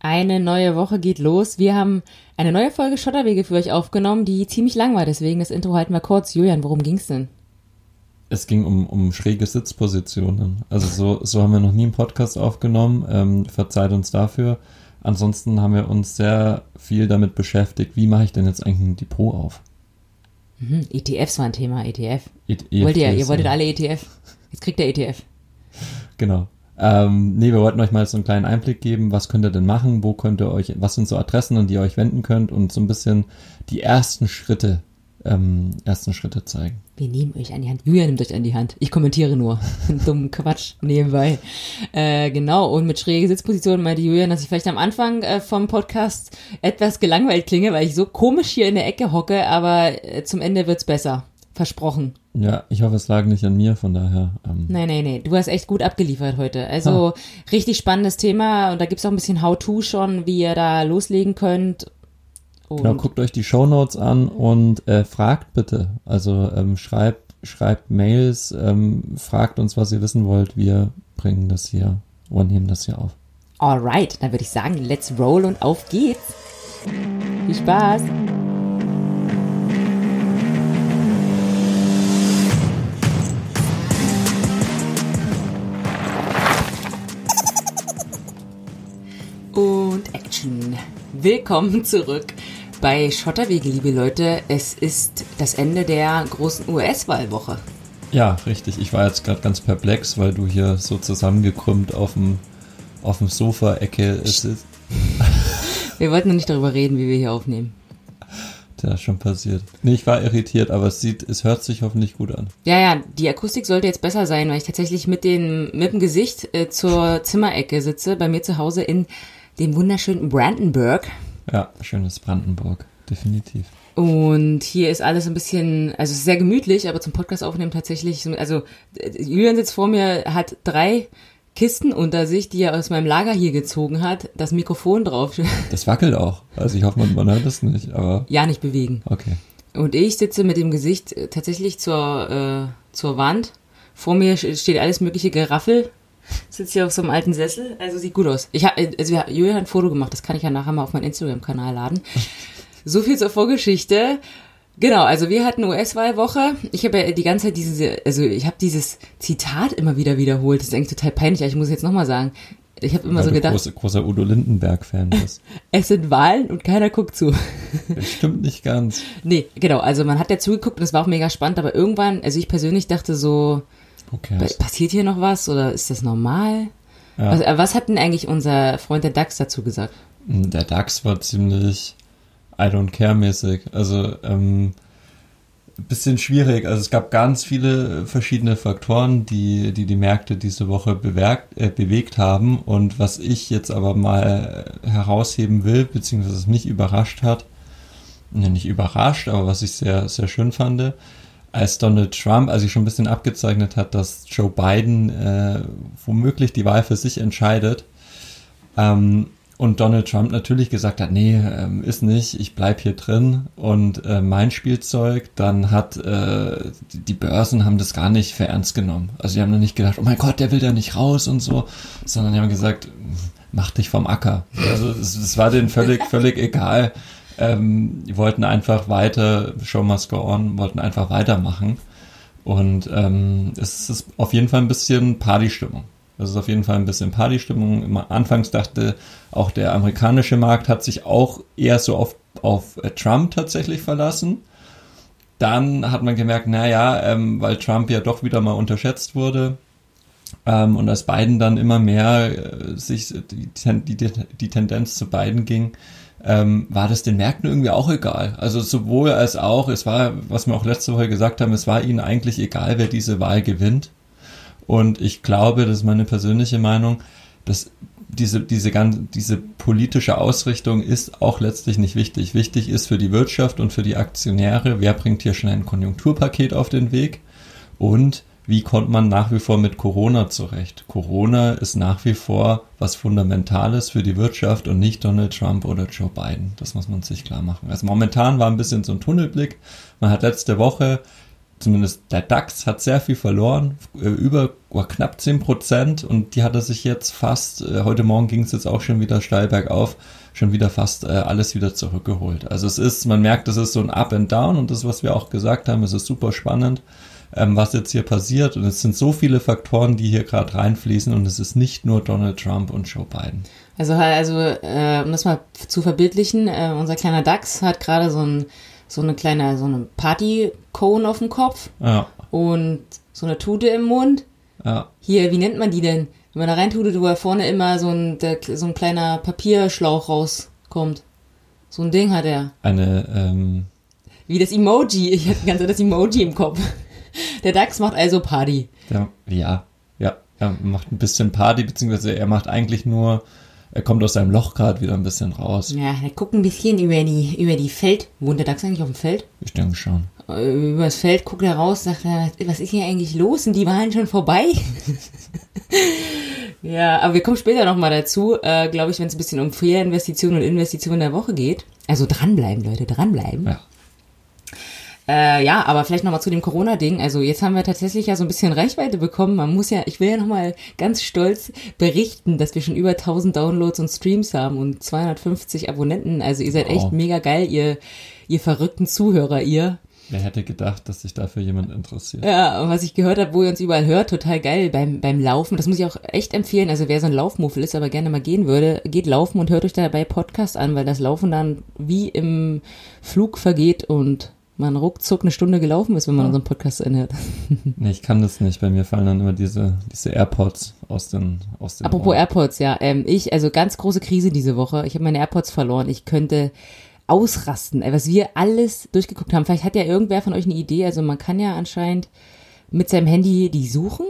Eine neue Woche geht los. Wir haben eine neue Folge Schotterwege für euch aufgenommen, die ziemlich lang war. Deswegen das Intro halten wir kurz. Julian, worum ging's denn? Es ging um, um schräge Sitzpositionen. Also so, so haben wir noch nie einen Podcast aufgenommen. Ähm, verzeiht uns dafür. Ansonsten haben wir uns sehr viel damit beschäftigt, wie mache ich denn jetzt eigentlich ein Depot auf? Mhm, ETFs war ein Thema, ETF. E Wollt ihr, ihr wolltet ja. alle ETF. Jetzt kriegt ihr E ETF. Genau. Ähm, nee, wir wollten euch mal so einen kleinen Einblick geben, was könnt ihr denn machen, wo könnt ihr euch, was sind so Adressen, an die ihr euch wenden könnt und so ein bisschen die ersten Schritte, ähm, ersten Schritte zeigen. Wir nehmen euch an die Hand. Julian nimmt euch an die Hand. Ich kommentiere nur. Dummen Quatsch nebenbei. Äh, genau. Und mit schräge Sitzpositionen meinte Julian, dass ich vielleicht am Anfang äh, vom Podcast etwas gelangweilt klinge, weil ich so komisch hier in der Ecke hocke, aber äh, zum Ende wird's besser. Versprochen. Ja, ich hoffe, es lag nicht an mir, von daher. Ähm, Nee, nee, nee. Du hast echt gut abgeliefert heute. Also richtig spannendes Thema und da gibt's auch ein bisschen How-To schon, wie ihr da loslegen könnt. Und Genau, guckt euch die Shownotes an und äh, fragt bitte. Also ähm, schreibt, schreibt Mails, ähm, fragt uns, was ihr wissen wollt. Wir bringen das hier oder nehmen das hier auf. alright, dann würde ich sagen, let's roll und auf geht's. Viel Spaß. Action. Willkommen zurück bei Schotterwege, liebe Leute. Es ist das Ende der großen US-Wahlwoche. Ja, richtig. Ich war jetzt gerade ganz perplex, weil du hier so zusammengekrümmt auf dem, auf dem Sofa-Ecke sitzt. Wir wollten noch nicht darüber reden, wie wir hier aufnehmen. Ja, schon passiert. Nee, ich war irritiert, aber es sieht, es hört sich hoffentlich gut an. Ja, ja, die Akustik sollte jetzt besser sein, weil ich tatsächlich mit, den, mit dem Gesicht äh, zur Zimmerecke sitze, bei mir zu Hause in dem wunderschönen Brandenburg. Ja, schönes Brandenburg. Definitiv. Und hier ist alles ein bisschen, also es ist sehr gemütlich, aber zum Podcast aufnehmen tatsächlich, so- also Julian sitzt vor mir, hat drei Kisten unter sich, die er aus meinem Lager hier gezogen hat, das Mikrofon drauf, Das wackelt auch. Also ich hoffe, man, hört es nicht, aber ja nicht bewegen. okay. Und ich sitze mit dem Gesicht tatsächlich zur, äh, zur Wand. Vor mir steht alles mögliche Geraffel. Sitze hier auf so einem alten Sessel. Also sieht gut aus. Ich hab, äh, also Julia hat ein Foto gemacht. Das kann ich ja nachher mal auf meinen Instagram-Kanal laden. So viel zur Vorgeschichte. Genau, also wir hatten US-Wahlwoche. Ich habe ja die ganze Zeit diese, also ich habe dieses Zitat immer wieder wiederholt. Das ist eigentlich total peinlich, aber ich muss es jetzt nochmal sagen. Ich habe immer Weil so gedacht, großer, großer Udo Lindenberg-Fan bist. es sind Wahlen und keiner guckt zu. Das stimmt nicht ganz. Nee, genau. Also man hat ja zugeguckt und es war auch mega spannend, aber irgendwann, also ich persönlich dachte so? Passiert hier noch was oder ist das normal? Ja. Was, äh, was hat denn eigentlich unser Freund der DAX dazu gesagt? Der DAX war ziemlich I don't care mäßig. Also ähm, bisschen schwierig. Also es gab ganz viele verschiedene Faktoren, die die, die Märkte diese Woche bewerkt, äh, bewegt haben. Und was ich jetzt aber mal herausheben will, beziehungsweise was mich überrascht hat, ja, nicht überrascht, aber was ich sehr, sehr schön fand, als Donald Trump, als ich schon ein bisschen abgezeichnet hat, dass Joe Biden äh, womöglich die Wahl für sich entscheidet, ähm, und Donald Trump natürlich gesagt hat, nee, ähm, ist nicht, ich bleib hier drin und äh, mein Spielzeug, dann hat äh, die, Börsen haben das gar nicht für ernst genommen. Also die haben dann nicht gedacht, oh mein Gott, der will da nicht raus und so, sondern die haben gesagt, mach dich vom Acker. Also es war denen völlig, völlig egal. Ähm, wollten einfach weiter, Show must go on, wollten einfach weitermachen. Und ähm, es ist auf jeden Fall ein bisschen Partystimmung. Das ist auf jeden Fall ein bisschen Partystimmung. Anfangs dachte auch der amerikanische Markt hat sich auch eher so auf, auf Trump tatsächlich verlassen. Dann hat man gemerkt, naja, ähm, weil Trump ja doch wieder mal unterschätzt wurde ähm, und als Biden dann immer mehr äh, sich die, die, die Tendenz zu Biden ging, ähm, war das den Märkten irgendwie auch egal. Also sowohl als auch, es war, was wir auch letzte Woche gesagt haben, es war ihnen eigentlich egal, wer diese Wahl gewinnt. Und ich glaube, das ist meine persönliche Meinung, dass diese, diese, ganze, diese politische Ausrichtung ist auch letztlich nicht wichtig. Wichtig ist für die Wirtschaft und für die Aktionäre, wer bringt hier schnell ein Konjunkturpaket auf den Weg und wie kommt man nach wie vor mit Corona zurecht. Corona ist nach wie vor was Fundamentales für die Wirtschaft und nicht Donald Trump oder Joe Biden. Das muss man sich klar machen. Also momentan war ein bisschen so ein Tunnelblick. Man hat letzte Woche zumindest der DAX hat sehr viel verloren, äh, über oh, knapp 10 Prozent und die hat er sich jetzt fast, äh, heute Morgen ging es jetzt auch schon wieder steil bergauf, schon wieder fast äh, alles wieder zurückgeholt. Also es ist, man merkt, es ist so ein Up and Down und das, was wir auch gesagt haben, es ist super spannend, ähm, was jetzt hier passiert und es sind so viele Faktoren, die hier gerade reinfließen und es ist nicht nur Donald Trump und Joe Biden. Also, also äh, um das mal zu verbildlichen, äh, unser kleiner DAX hat gerade so ein so eine kleine, so eine Party-Cone auf dem Kopf Ja, und so eine Tute im Mund. ja. Hier, wie nennt man die denn? Wenn man da reintut, wo vorne immer so ein, der, so ein kleiner Papierschlauch rauskommt. So ein Ding hat er. Eine, ähm, Wie das Emoji. Ich hatte ganz das Emoji im Kopf. Der DAX macht also Party. der, ja, ja, er macht ein bisschen Party, beziehungsweise er macht eigentlich nur, er kommt aus seinem Loch gerade wieder ein bisschen raus. Ja, er guckt ein bisschen über die, über die Feld. Wohnt der DAX eigentlich auf dem Feld? Ich denke schon. Äh, Über das Feld guckt er raus, sagt er, was ist hier eigentlich los? Sind die Wahlen schon vorbei? ja, aber wir kommen später nochmal dazu, äh, glaube ich, wenn es ein bisschen um Fehlinvestitionen und Investitionen der Woche geht. Also dranbleiben, Leute, dranbleiben. Ja. Äh, ja, aber vielleicht nochmal zu dem Corona-Ding. Also jetzt haben wir tatsächlich ja so ein bisschen Reichweite bekommen. Man muss ja, ich will ja nochmal ganz stolz berichten, dass wir schon über 1000 Downloads und Streams haben und 250 Abonnenten. Also ihr seid Wow. echt mega geil, ihr, ihr verrückten Zuhörer, ihr. Wer hätte gedacht, dass sich dafür jemand interessiert? Ja, und was ich gehört habe, wo ihr uns überall hört, total geil beim, beim Laufen. Das muss ich auch echt empfehlen. Also wer so ein Laufmuffel ist, aber gerne mal gehen würde, geht laufen und hört euch dabei Podcast an, weil das Laufen dann wie im Flug vergeht und man ruckzuck eine Stunde gelaufen ist, wenn man unseren Podcast anhört. Nee, ich kann das nicht. Bei mir fallen dann immer diese, diese AirPods aus den, aus den Apropos Ohren. AirPods, ja. Ähm, ich, also ganz große Krise diese Woche. Ich habe meine AirPods verloren. Ich könnte ausrasten, was wir alles durchgeguckt haben. Vielleicht hat ja irgendwer von euch eine Idee. Also man kann ja anscheinend mit seinem Handy die suchen.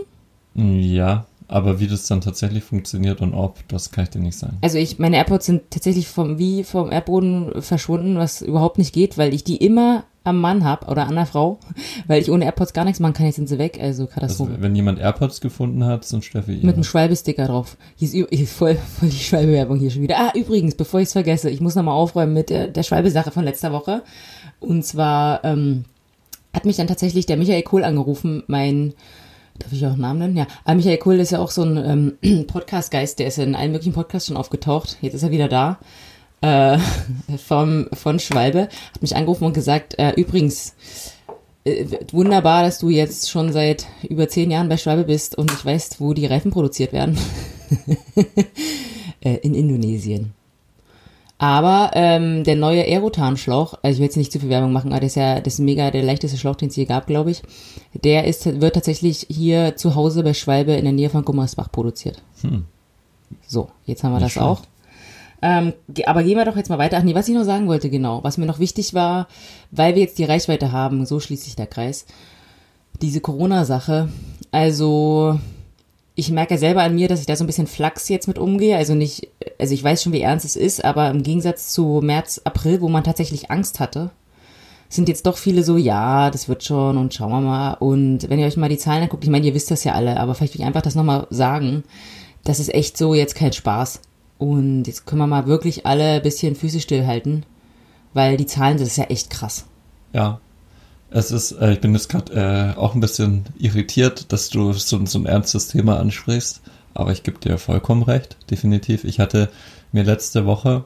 Ja, aber wie das dann tatsächlich funktioniert und ob, das kann ich dir nicht sagen. Also ich, meine AirPods sind tatsächlich vom, wie vom Erdboden verschwunden, was überhaupt nicht geht, weil ich die immer am Mann hab oder an der Frau, weil ich ohne AirPods gar nichts machen kann, jetzt sind sie weg, also Also, Katastrophe. wenn jemand AirPods gefunden hat, sind Steffi Mit einem Schwalbesticker drauf. Hier ist, ü- hier ist voll, voll die Schwalbewerbung hier schon wieder. Ah, übrigens, bevor ich es vergesse, ich muss nochmal aufräumen mit der, der Schwalbe-Sache von letzter Woche. Und zwar ähm, hat mich dann tatsächlich der Michael Kohl angerufen, mein, darf ich auch einen Namen nennen? Ja, aber Michael Kohl ist ja auch so ein ähm, Podcast-Geist, der ist ja in allen möglichen Podcasts schon aufgetaucht. Jetzt ist er wieder da. Äh, vom, von Schwalbe, hat mich angerufen und gesagt, äh, übrigens, äh, wunderbar, dass du jetzt schon seit über zehn Jahren bei Schwalbe bist und nicht weißt, wo die Reifen produziert werden. äh, in Indonesien. Aber ähm, der neue Aerotan-Schlauch, also ich will jetzt nicht zu viel Werbung machen, aber das ist ja das ist mega der leichteste Schlauch, den es hier gab, glaube ich. Der ist, wird tatsächlich hier zu Hause bei Schwalbe in der Nähe von Gummersbach produziert. Hm. So, jetzt haben wir Nicht das auch. Ähm, aber gehen wir doch jetzt mal weiter. Ach nee, was ich noch sagen wollte, genau. Was mir noch wichtig war, weil wir jetzt die Reichweite haben, so schließt sich der Kreis. Diese Corona-Sache. Also, ich merke ja selber an mir, dass ich da so ein bisschen Flachs jetzt mit umgehe. Also nicht, also ich weiß schon, wie ernst es ist, aber im Gegensatz zu März, April, wo man tatsächlich Angst hatte, sind jetzt doch viele so, ja, das wird schon und schauen wir mal. Und wenn ihr euch mal die Zahlen anguckt, ich meine, ihr wisst das ja alle, aber vielleicht will ich einfach das nochmal sagen. Das ist echt so jetzt kein Spaß. Und jetzt können wir mal wirklich alle ein bisschen Füße stillhalten, weil die Zahlen, ist ja echt krass. Ja. Es ist, äh, ich bin jetzt gerade äh, auch ein bisschen irritiert, dass du so, so ein ernstes Thema ansprichst, aber ich gebe dir vollkommen recht, definitiv. Ich hatte mir letzte Woche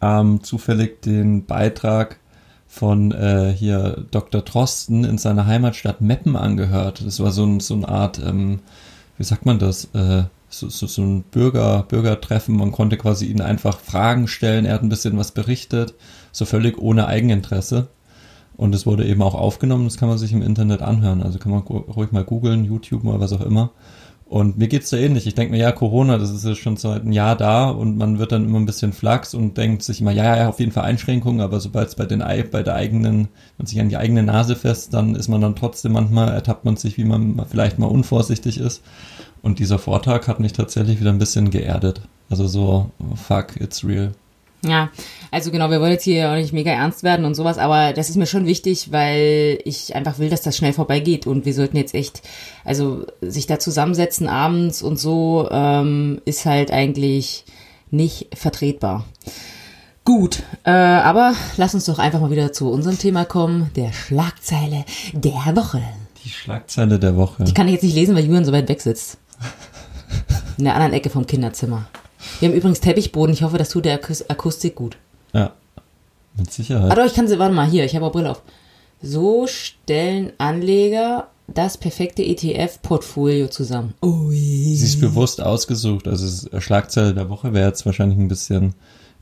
ähm, zufällig den Beitrag von äh, hier Dr. Drosten in seiner Heimatstadt Meppen angehört. Das war so, so eine Art, ähm, wie sagt man das, äh, so, so, so ein Bürger, Bürgertreffen. Man konnte quasi ihn einfach Fragen stellen. Er hat ein bisschen was berichtet, so völlig ohne Eigeninteresse. Und es wurde eben auch aufgenommen, das kann man sich im Internet anhören. Also kann man ruhig mal googeln, YouTube mal was auch immer. Und mir geht's da ähnlich. Ich denke mir, ja, Corona, das ist ja schon seit einem Jahr da und man wird dann immer ein bisschen flachs und denkt sich immer, ja, ja, auf jeden Fall Einschränkungen, aber sobald es bei den Ei- bei der eigenen, man sich an die eigene Nase fest, dann ist man dann trotzdem manchmal, ertappt man sich, wie man vielleicht mal unvorsichtig ist. Und dieser Vortrag hat mich tatsächlich wieder ein bisschen geerdet. Also so, fuck, it's real. Ja, also genau, wir wollen jetzt hier auch nicht mega ernst werden und sowas, aber das ist mir schon wichtig, weil ich einfach will, dass das schnell vorbeigeht und wir sollten jetzt echt, also sich da zusammensetzen abends und so ähm, ist halt eigentlich nicht vertretbar. Gut, äh, aber lass uns doch einfach mal wieder zu unserem Thema kommen, der Schlagzeile der Woche. Die Schlagzeile der Woche. Die kann ich jetzt nicht lesen, weil Julian so weit weg sitzt. In der anderen Ecke vom Kinderzimmer. Wir haben übrigens Teppichboden. Ich hoffe, das tut der Akus Akustik gut. Ja, mit Sicherheit. Ah doch, ich kann sie, warte mal, hier, ich habe auch Brille auf. So stellen Anleger das perfekte ETF-Portfolio zusammen. Ui. Sie ist bewusst ausgesucht. Also Schlagzeile der Woche wäre jetzt wahrscheinlich ein bisschen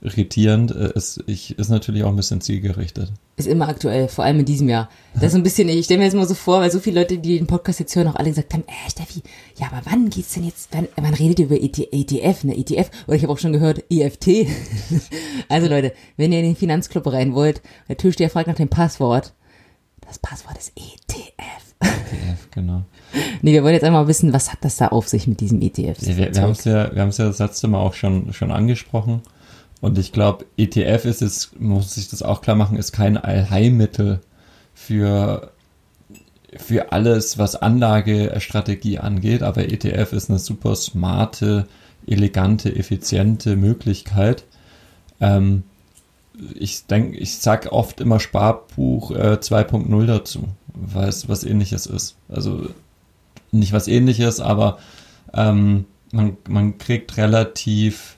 irritierend. Äh, Es ich, ist natürlich auch ein bisschen zielgerichtet. Ist immer aktuell, vor allem in diesem Jahr. Das ist so ein bisschen, ich stelle mir jetzt mal so vor, weil so viele Leute, die den Podcast jetzt hören, auch alle gesagt haben, äh, Steffi, ja, aber wann geht's denn jetzt, wann, wann redet ihr über ET, ETF, ne, ETF? Oder ich habe auch schon gehört, EFT. also Leute, wenn ihr in den Finanzclub rein wollt, der Türsteher fragt nach dem Passwort, das Passwort ist ETF. ETF, genau. Nee, wir wollen jetzt einmal wissen, was hat das da auf sich mit diesem E ETF? Ja, wir wir haben es ja, wir haben es ja das letzte Mal auch schon, schon angesprochen. Und ich glaube, ETF ist jetzt, muss sich das auch klar machen, ist kein Allheilmittel für, für alles, was Anlagestrategie angeht. Aber ETF ist eine super smarte, elegante, effiziente Möglichkeit. Ähm, ich denke, ich sag oft immer Sparbuch äh, 2.0 dazu, weil es was ähnliches ist. Also nicht was ähnliches, aber ähm, man, man kriegt relativ,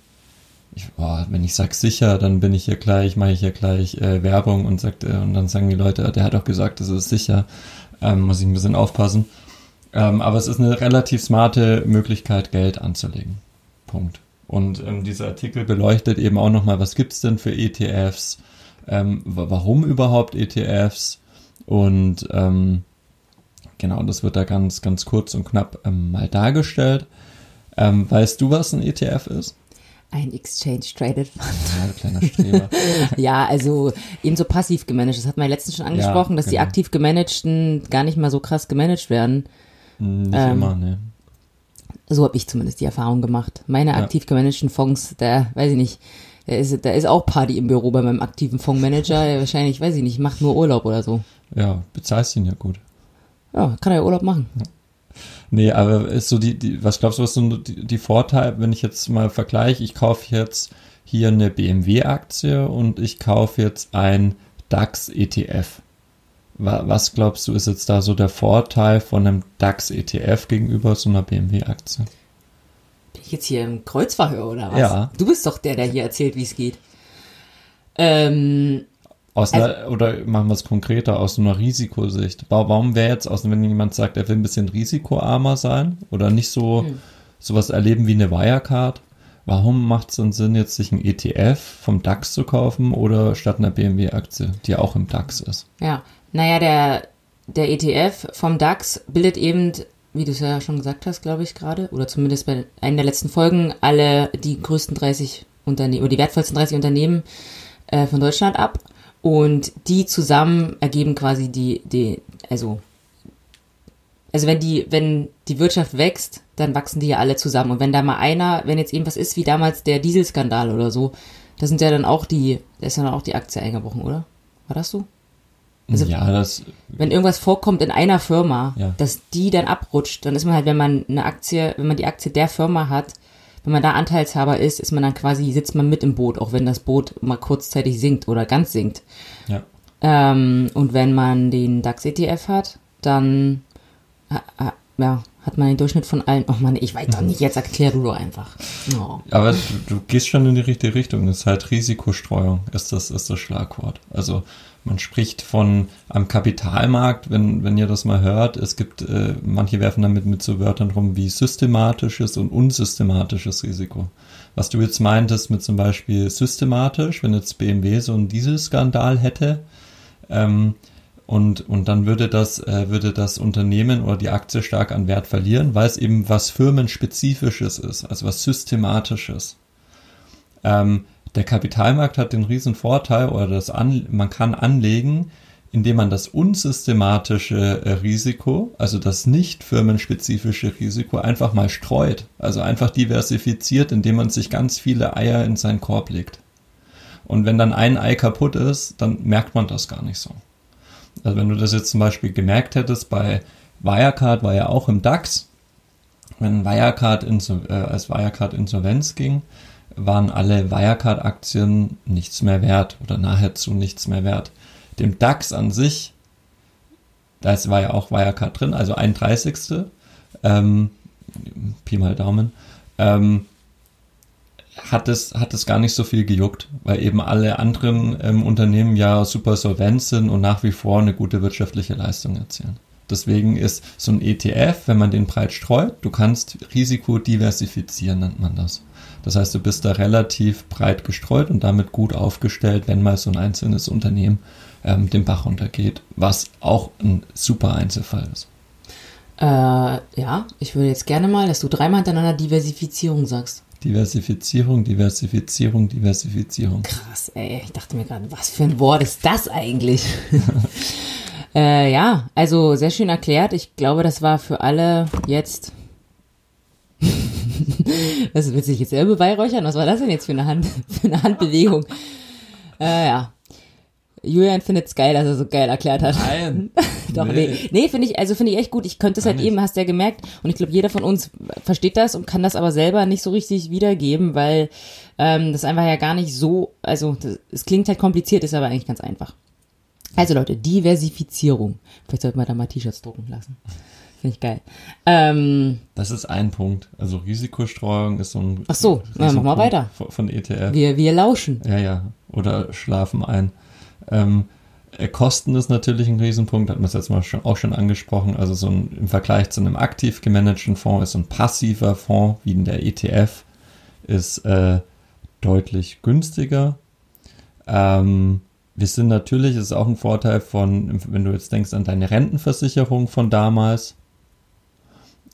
ich, boah, wenn ich sag sicher, dann bin ich hier gleich, mache ich hier gleich äh, Werbung und sagt, äh, und dann sagen die Leute, der hat doch gesagt, das ist sicher. Ähm, muss ich ein bisschen aufpassen. Ähm, aber es ist eine relativ smarte Möglichkeit, Geld anzulegen. Punkt. Und ähm, dieser Artikel beleuchtet eben auch nochmal, was gibt's denn für ETFs, ähm, wa- warum überhaupt ETFs und ähm, genau, das wird da ganz, ganz kurz und knapp ähm, mal dargestellt. Weißt du, was ein ETF ist? Ein Exchange Traded Fund. Ja, du kleiner Streber. Ja, also eben so passiv gemanagt. Das hat man ja letztens schon angesprochen, dass die genau. aktiv gemanagten gar nicht mal so krass gemanagt werden. Nicht Ähm, immer, ne. So habe ich zumindest die Erfahrung gemacht. Meine Ja. aktiv gemanagten Fonds, da weiß ich nicht, da ist, da ist auch Party im Büro bei meinem aktiven Fondsmanager. Der wahrscheinlich, weiß ich nicht, macht nur Urlaub oder so. Ja, bezahlst ihn ja gut. Ja, kann er ja Urlaub machen. Nee, aber ist so die, die was glaubst du, was sind die, die Vorteile, wenn ich jetzt mal vergleiche, ich kaufe jetzt hier eine BMW-Aktie und ich kaufe jetzt ein DAX-ETF. Wa- Was glaubst du, ist jetzt da so der Vorteil von einem DAX-ETF gegenüber so einer BMW-Aktie? Bin ich jetzt hier im Kreuzverhör oder was? Ja. Du bist doch der, der hier erzählt, wie es geht. Ähm, Aus einer, oder machen wir es konkreter, aus einer Risikosicht. Wa- Warum wäre jetzt, aus, wenn jemand sagt, er will ein bisschen risikoarmer sein oder nicht so sowas erleben wie eine Wirecard, warum macht es dann Sinn, jetzt sich ein ETF vom DAX zu kaufen oder statt einer BMW-Aktie, die auch im DAX ist? Ja, naja, der, der ETF vom DAX bildet eben, wie du es ja schon gesagt hast, glaube ich gerade, oder zumindest bei einer der letzten Folgen, alle die größten 30 Unternehmen, oder die wertvollsten 30 Unternehmen äh, von Deutschland ab. Und die zusammen ergeben quasi die, die, also, also wenn die, wenn die Wirtschaft wächst, dann wachsen die ja alle zusammen. Und wenn da mal einer, wenn jetzt irgendwas ist, wie damals der Dieselskandal oder so, da sind ja dann auch die, da ist ja dann auch die Aktie eingebrochen, oder? War das so? Also- ja, das, wenn irgendwas vorkommt in einer Firma, Ja. dass die dann abrutscht, dann ist man halt, wenn man eine Aktie, wenn man die Aktie der Firma hat, wenn man da Anteilshaber ist, ist man dann quasi, sitzt man mit im Boot, auch wenn das Boot mal kurzzeitig sinkt oder ganz sinkt. ja. Ähm, und wenn man den DAX-ETF hat, dann ha- ha- ja, hat man den Durchschnitt von allen. Oh Mann, ich weiß doch nicht, jetzt erklär du doch einfach. Oh. Aber du, du gehst schon in die richtige Richtung. Das ist halt Risikostreuung, ist das, ist das Schlagwort. Also man spricht von am Kapitalmarkt, wenn, wenn ihr das mal hört, es gibt, äh, manche werfen damit mit so Wörtern rum wie systematisches und unsystematisches Risiko. Was du jetzt meintest mit zum Beispiel systematisch, wenn jetzt BMW so einen Dieselskandal hätte, ähm, und, und dann würde das, äh, würde das Unternehmen oder die Aktie stark an Wert verlieren, weil es eben was Firmenspezifisches ist, also was Systematisches. Ähm, der Kapitalmarkt hat den riesen Vorteil, oder das an, man kann anlegen, indem man das unsystematische äh, Risiko, also das nicht firmenspezifische Risiko, einfach mal streut. Also einfach diversifiziert, indem man sich ganz viele Eier in seinen Korb legt. Und wenn dann ein Ei kaputt ist, dann merkt man das gar nicht so. Also wenn du das jetzt zum Beispiel gemerkt hättest, bei Wirecard war ja auch im DAX, wenn Wirecard äh, als Wirecard Insolvenz ging, waren alle Wirecard-Aktien nichts mehr wert oder nahezu nichts mehr wert. Dem DAX an sich, da war ja auch Wirecard drin, also ein Dreißigstel, ähm, Pi mal Daumen, ähm, hat es, hat es gar nicht so viel gejuckt, weil eben alle anderen ähm, Unternehmen ja super solvent sind und nach wie vor eine gute wirtschaftliche Leistung erzielen. Deswegen ist so ein ETF, wenn man den breit streut, du kannst Risiko diversifizieren, nennt man das. Das heißt, du bist da relativ breit gestreut und damit gut aufgestellt, wenn mal so ein einzelnes Unternehmen ähm, den Bach runtergeht, was auch ein super Einzelfall ist. Äh, ja, ich würde jetzt gerne mal, dass du dreimal hintereinander Diversifizierung sagst. Diversifizierung, Diversifizierung, Diversifizierung. Krass, ey. Ich dachte mir gerade, was für ein Wort ist das eigentlich? äh, ja, also sehr schön erklärt. Ich glaube, das war für alle jetzt. Das wird sich jetzt selber beweihräuchern. Was war das denn jetzt für eine Hand, für eine Handbewegung? Äh, ja. Julian findet es geil, dass er so geil erklärt hat. Nein. Doch, nee. Nee, nee finde ich, also finde ich echt gut. Ich könnte es halt eben, hast du ja gemerkt. Und ich glaube, jeder von uns versteht das und kann das aber selber nicht so richtig wiedergeben, weil ähm, das einfach ja gar nicht so, also es klingt halt kompliziert, ist aber eigentlich ganz einfach. Also Leute, Diversifizierung. Vielleicht sollten wir da mal T-Shirts drucken lassen. Finde ich geil. Ähm, das ist ein Punkt. Also Risikostreuung ist so ein. Ach so, na, mach mal weiter. Von ETF. Wir, wir lauschen. Ja, ja. Oder schlafen ein. Ähm, äh, Kosten ist natürlich ein Riesenpunkt, hat man es jetzt mal schon, auch schon angesprochen. Also so ein, im Vergleich zu einem aktiv gemanagten Fonds ist so ein passiver Fonds wie in der ETF ist äh, deutlich günstiger. Ähm, wir sind natürlich, ist auch ein Vorteil von, wenn du jetzt denkst an deine Rentenversicherung von damals,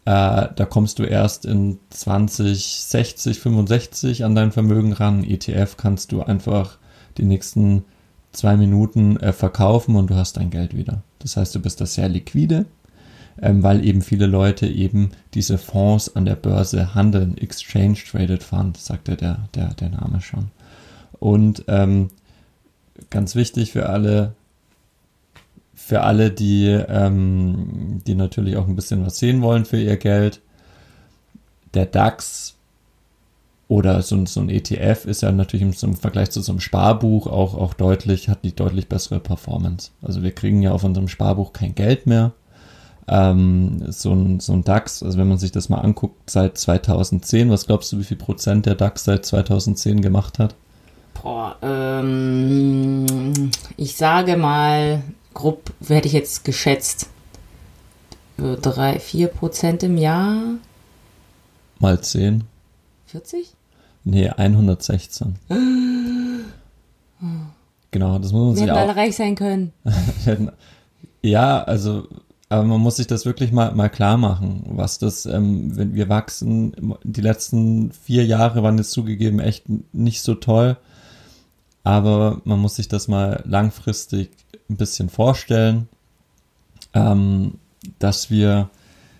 äh, da kommst du erst in 20, 60, 65 an dein Vermögen ran. ETF kannst du einfach die nächsten zwei Minuten äh, verkaufen und du hast dein Geld wieder. Das heißt, du bist da sehr liquide, ähm, weil eben viele Leute eben diese Fonds an der Börse handeln. Exchange Traded Fund, sagt ja der, der, der Name schon. Und ähm, ganz wichtig für alle, für alle, die, ähm, die natürlich auch ein bisschen was sehen wollen für ihr Geld. Der DAX oder so, so ein ETF ist ja natürlich im, im, Vergleich zu so einem Sparbuch auch, auch deutlich, hat die deutlich bessere Performance. Also wir kriegen ja auf unserem Sparbuch kein Geld mehr. Ähm, so, ein, so ein DAX, also wenn man sich das mal anguckt, seit 2010, was glaubst du, wie viel Prozent der DAX seit 2010 gemacht hat? Boah, ähm, ich sage mal, grob hätte ich jetzt geschätzt, drei, vier Prozent im Jahr. Mal zehn. 40? Nee, 116. genau, das muss man Wir sich auch. alle reich sein können. ja, also, aber man muss sich das wirklich mal, mal klar machen, was das, ähm, wenn wir wachsen, die letzten vier Jahre waren jetzt zugegeben echt nicht so toll, aber man muss sich das mal langfristig ein bisschen vorstellen, ähm, dass wir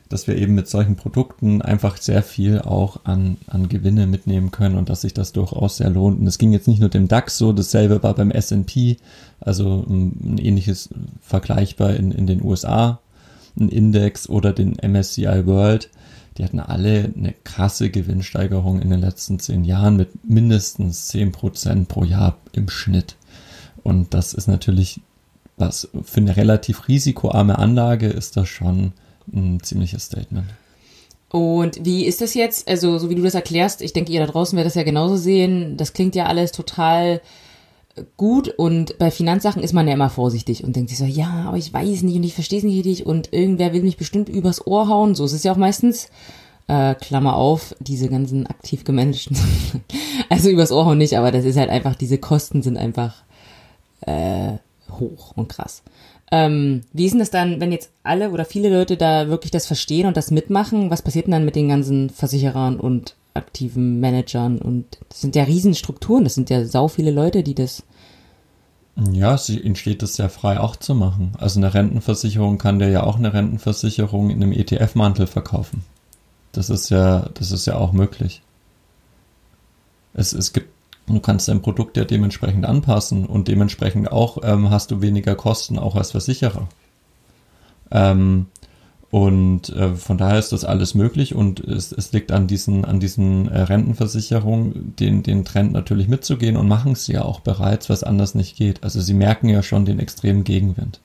dass wir eben mit solchen Produkten einfach sehr viel auch an, an Gewinne mitnehmen können und dass sich das durchaus sehr lohnt. Und es ging jetzt nicht nur dem DAX so, dasselbe war beim S&P, also ein ähnliches vergleichbar in, in den USA, ein Index oder den MSCI World. Die hatten alle eine krasse Gewinnsteigerung in den letzten zehn Jahren mit mindestens zehn Prozent pro Jahr im Schnitt. Und das ist natürlich was für eine relativ risikoarme Anlage ist das schon ein ziemliches Statement. Und wie ist das jetzt? Also, so wie du das erklärst, ich denke, ihr da draußen werdet das ja genauso sehen. Das klingt ja alles total gut und bei Finanzsachen ist man ja immer vorsichtig und denkt sich so, ja, aber ich weiß nicht und ich verstehe es nicht richtig und irgendwer will mich bestimmt übers Ohr hauen. So ist es ja auch meistens. Äh, Klammer auf, diese ganzen aktiv gemanagten. also übers Ohr hauen nicht, aber das ist halt einfach, diese Kosten sind einfach äh, hoch und krass. Ähm, wie ist denn das dann, wenn jetzt alle oder viele Leute da wirklich das verstehen und das mitmachen? Was passiert denn dann mit den ganzen Versicherern und aktiven Managern? Und das sind ja Riesenstrukturen, das sind ja sau viele Leute, die das. Ja, es entsteht das sehr frei auch zu machen. Also eine Rentenversicherung kann der ja auch eine Rentenversicherung in einem ETF-Mantel verkaufen. Das ist ja, das ist ja auch möglich. Es, es gibt Du kannst dein Produkt ja dementsprechend anpassen und dementsprechend auch ähm, hast du weniger Kosten, auch als Versicherer. Ähm, Und äh, von daher ist das alles möglich und es, es liegt an diesen, an diesen äh, Rentenversicherungen, den, den Trend natürlich mitzugehen und machen es ja auch bereits, was anders nicht geht. Also sie merken ja schon den extremen Gegenwind.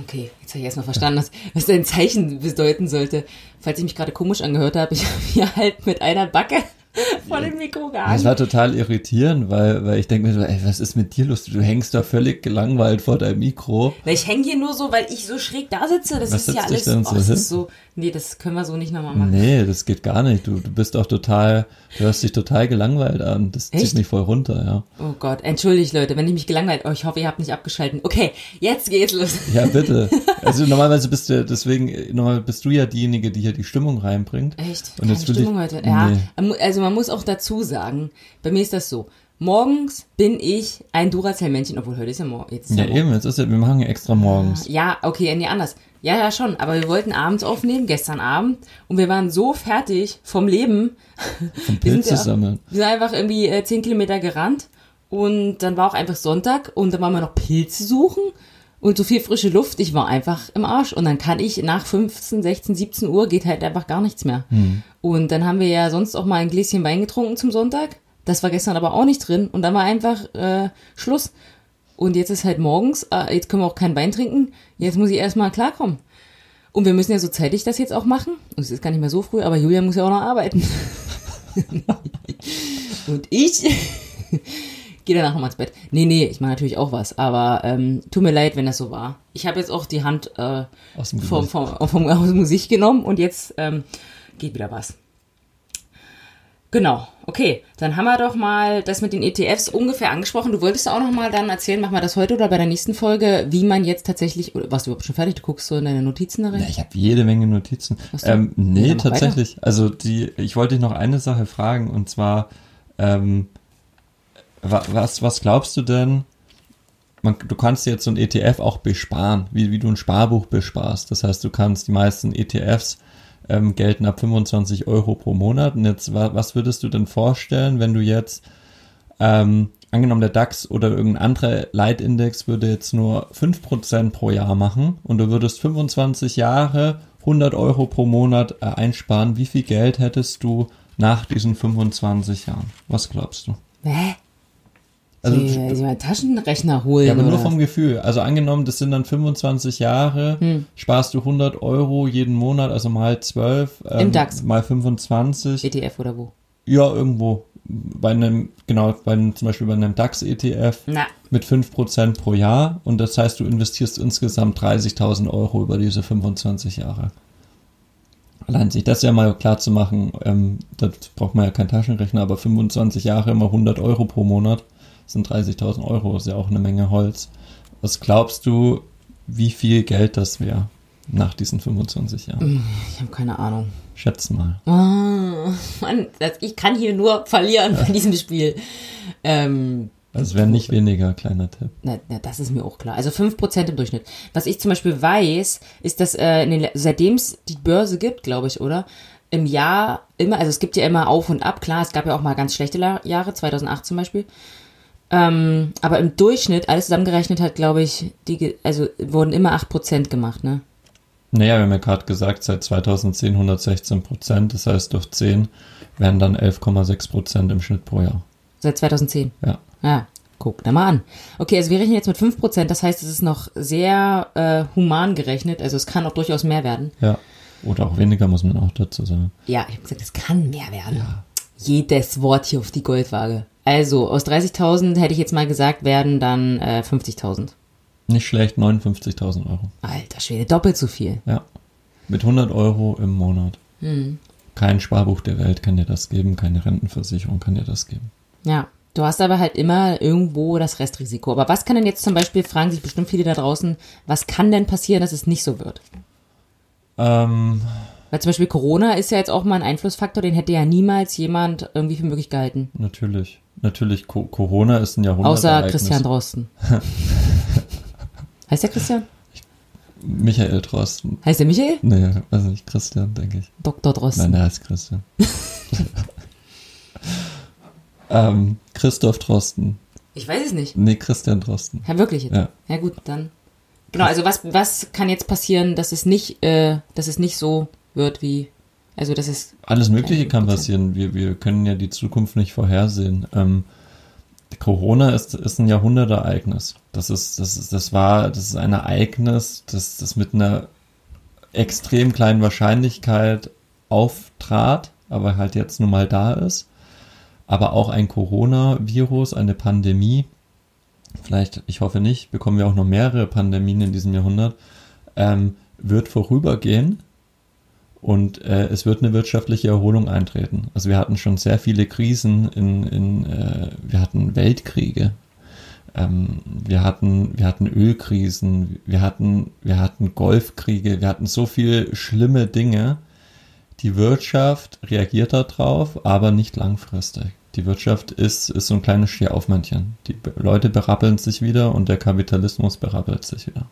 Okay, jetzt habe ich erstmal verstanden, was, was dein Zeichen bedeuten sollte. Falls ich mich gerade komisch angehört habe, ich habe hier halt mit einer Backe vor dem Mikro gehangen. Das war total irritierend, weil, weil ich denke mir so, ey, was ist mit dir los? Du hängst da völlig gelangweilt vor deinem Mikro. Na, ich hänge hier nur so, weil ich so schräg da sitze. Das Was ist ja alles. so oh, das ist so. Nee, das können wir so nicht nochmal machen. Nee, das geht gar nicht. Du, du bist auch total, du hörst dich total gelangweilt an. Das Echt? zieht mich voll runter, ja. Oh Gott, entschuldigt Leute, wenn ich mich gelangweilt. Oh, ich hoffe, ihr habt nicht abgeschalten. Okay, jetzt geht's los. Ja, bitte. Also normalerweise bist du, deswegen, normal bist du ja diejenige, die hier die Stimmung reinbringt. Echt? Und Keine jetzt will ich- Stimmung heute. Ja, Nee. also man muss auch dazu sagen, bei mir ist das so. Morgens bin ich ein Duracell-Männchen, obwohl heute ist ja morgen. Jetzt ist Ja, morgen. eben, jetzt ist ja, wir machen ja extra morgens. Ja, okay, nee, anders. Ja, ja, schon. Aber wir wollten abends aufnehmen, gestern Abend. Und wir waren so fertig vom Leben. Vom Wir sind Pilze ja- sammeln. Wir sind einfach irgendwie äh, 10 Kilometer gerannt. Und dann war auch einfach Sonntag. Und dann waren wir noch Pilze suchen. Und so viel frische Luft. Ich war einfach im Arsch. Und dann kann ich nach 15, 16, 17 Uhr geht halt einfach gar nichts mehr. Und dann haben wir ja sonst auch mal ein Gläschen Wein getrunken zum Sonntag. Das war gestern aber auch nicht drin. Und dann war einfach äh, Schluss. Und jetzt ist halt morgens, äh, jetzt können wir auch keinen Wein trinken. Jetzt muss ich erstmal klarkommen. Und wir müssen ja so zeitig das jetzt auch machen. Und es ist gar nicht mehr so früh, aber Julia muss ja auch noch arbeiten. Und ich gehe danach nochmal ins Bett. Nee, nee, ich mache natürlich auch was. Aber ähm, tut mir leid, wenn das so war. Ich habe jetzt auch die Hand äh, Aus dem vom, Gesicht. vom, vom, aus dem Gesicht genommen und jetzt ähm, geht wieder was. Genau, okay. Dann haben wir doch mal das mit den ETFs ungefähr angesprochen. Du wolltest auch noch mal dann erzählen, machen wir das heute oder bei der nächsten Folge, wie man jetzt tatsächlich, oder warst du überhaupt schon fertig? Du guckst so in deine Notizen da rein? Ja, ich habe jede Menge Notizen. Ähm, nee, tatsächlich. Also die, ich wollte dich noch eine Sache fragen und zwar, ähm, wa, was, was glaubst du denn? Man, du kannst jetzt so ein ETF auch besparen, wie, wie du ein Sparbuch besparst. Das heißt, du kannst die meisten ETFs ähm, gelten ab 25 Euro pro Monat. Und jetzt, wa, was würdest du denn vorstellen, wenn du jetzt ähm, angenommen der DAX oder irgendein anderer Leitindex würde jetzt nur 5% pro Jahr machen und du würdest 25 Jahre 100 Euro pro Monat äh, einsparen, wie viel Geld hättest du nach diesen 25 Jahren? Was glaubst du? Hä? Also, die, die mal Taschenrechner holen ja, aber nur vom Gefühl. Also angenommen, das sind dann 25 Jahre, Hm. sparst du 100 Euro jeden Monat, also mal 12, ähm, Im DAX. mal 25. ETF oder wo? Ja, irgendwo. Bei einem, genau, bei einem, zum Beispiel bei einem DAX-ETF mit 5% pro Jahr und das heißt, du investierst insgesamt 30.000 Euro über diese 25 Jahre. Allein sich das ja mal klar zu machen, ähm, das braucht man ja keinen Taschenrechner, aber 25 Jahre immer 100 Euro pro Monat sind 30.000 Euro, ist ja auch eine Menge Holz. Was glaubst du, wie viel Geld das wäre nach diesen 25 Jahren? ich habe keine Ahnung. Schätz mal. Ah, Mann, das, ich kann hier nur verlieren bei diesem Spiel. Ähm, Also es wäre nicht weniger, kleiner Tipp. na, na, das ist mir auch klar. Also 5% im Durchschnitt. Was ich zum Beispiel weiß, ist, dass äh, den, seitdem es die Börse gibt, glaube ich, oder? Im Jahr immer, also es gibt ja immer auf und ab, klar, es gab ja auch mal ganz schlechte Jahre, 2008 zum Beispiel. Ähm, aber im Durchschnitt, alles zusammengerechnet hat, glaube ich, die, also wurden immer 8% gemacht, ne? Naja, wir haben ja gerade gesagt, seit 2010 116 Prozent, das heißt durch 10 wären dann 11,6 Prozent im Schnitt pro Jahr. Seit 2010. Ja. Ja, guck da mal an. Okay, also wir rechnen jetzt mit 5%, das heißt, es ist noch sehr äh, human gerechnet, also es kann auch durchaus mehr werden. Ja. Oder auch weniger, muss man auch dazu sagen. Ja, ich habe gesagt, es kann mehr werden. Jedes Wort hier auf die Goldwaage. Also, aus 30.000 hätte ich jetzt mal gesagt, werden dann äh, 50.000. Nicht schlecht, 59.000 Euro. Alter Schwede, doppelt so viel. Ja. Mit 100 Euro im Monat. Hm. Kein Sparbuch der Welt kann dir das geben, keine Rentenversicherung kann dir das geben. Ja, du hast aber halt immer irgendwo das Restrisiko. Aber was kann denn jetzt zum Beispiel, fragen sich bestimmt viele da draußen, was kann denn passieren, dass es nicht so wird? Ähm, Weil zum Beispiel Corona ist ja jetzt auch mal ein Einflussfaktor, den hätte ja niemals jemand irgendwie für möglich gehalten. natürlich. Natürlich, Co Corona ist ein Jahrhundert. Außer Christian Drosten. heißt der Christian? Michael Drosten. Heißt der Michael? Nee, also nicht Christian, denke ich. Dr. Drosten. Nein, der heißt Christian. ähm, Christoph Drosten. Ich weiß es nicht. Nee, Christian Drosten. Ja, wirklich jetzt. Ja. Ja, gut, dann. Genau, also was, was kann jetzt passieren, dass es nicht, äh, dass es nicht so wird wie, also dass es. Alles Mögliche kann passieren. Wir, wir können ja die Zukunft nicht vorhersehen. Ähm, Corona ist, ist ein Jahrhundertereignis. Das ist, das ist, das war, das ist ein Ereignis, das, das mit einer extrem kleinen Wahrscheinlichkeit auftrat, aber halt jetzt nun mal da ist. Aber auch ein Coronavirus, eine Pandemie, vielleicht, ich hoffe nicht, bekommen wir auch noch mehrere Pandemien in diesem Jahrhundert, ähm, wird vorübergehen und äh, es wird eine wirtschaftliche Erholung eintreten. Also wir hatten schon sehr viele Krisen in, in äh, wir hatten Weltkriege, ähm, wir hatten, wir hatten Ölkrisen, wir hatten, wir hatten Golfkriege, wir hatten so viele schlimme Dinge. Die Wirtschaft reagiert darauf, aber nicht langfristig. Die Wirtschaft ist, ist so ein kleines Stehaufmännchen. Die Leute berappeln sich wieder und der Kapitalismus berappelt sich wieder.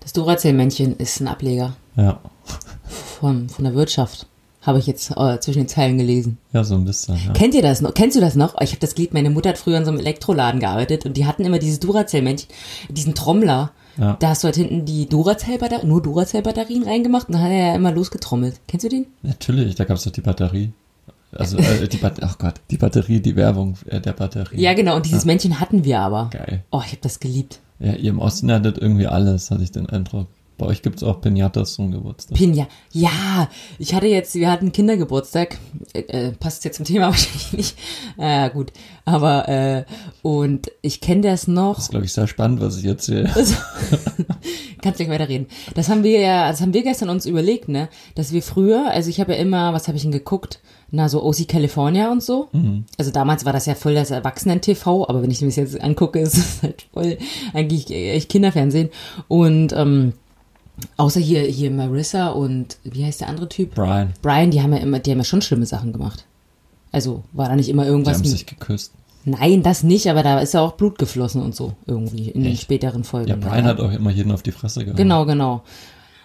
Das Duracell-Männchen ist ein Ableger. Ja. Von, von der Wirtschaft. Habe ich jetzt äh, zwischen den Zeilen gelesen. Ja, so ein bisschen. Ja. Kennt ihr das noch? Kennst du das noch? Ich habe das geliebt. Meine Mutter hat früher in so einem Elektroladen gearbeitet und die hatten immer dieses Duracell-Männchen, diesen Trommler. Ja. Da hast du halt hinten die Duracell-Batterien, nur Duracell-Batterien reingemacht und dann hat er ja immer losgetrommelt. Kennst du den? Natürlich, da gab es doch die Batterie. Also äh, die Bat ach Gott, die Batterie, die Werbung äh, der Batterie. Ja, genau. Und dieses Männchen hatten wir aber. Geil. Oh, ich habe das geliebt. Ja, ihr im Osten hattet irgendwie alles, hatte ich den Eindruck. Bei euch gibt's auch Pinatas zum Geburtstag. Pinja. Ja, ich hatte jetzt, wir hatten Kindergeburtstag. Äh, äh, passt jetzt zum Thema wahrscheinlich nicht. Äh, gut. Aber, äh, und ich kenne das noch. Das ist, glaube ich, sehr spannend, was ich erzähle. Also, kannst gleich weiterreden. Das haben wir ja, das haben wir gestern uns überlegt, ne? Dass wir früher, also ich habe ja immer, was habe ich denn geguckt? Na, so OC California und so. Also damals war das ja voll das Erwachsenen-TV, aber wenn ich mir das jetzt angucke, ist es halt voll eigentlich echt Kinderfernsehen. Und ähm, außer hier, hier Marissa und wie heißt der andere Typ? Brian, Brian, die haben ja immer, die haben ja schon schlimme Sachen gemacht. Also war da nicht immer die irgendwas haben mit. sich geküsst. Nein, das nicht, aber da ist ja auch Blut geflossen und so irgendwie in den Echt? späteren Folgen. Ja, Brian hat auch immer jeden auf die Fresse gehauen. Genau, genau.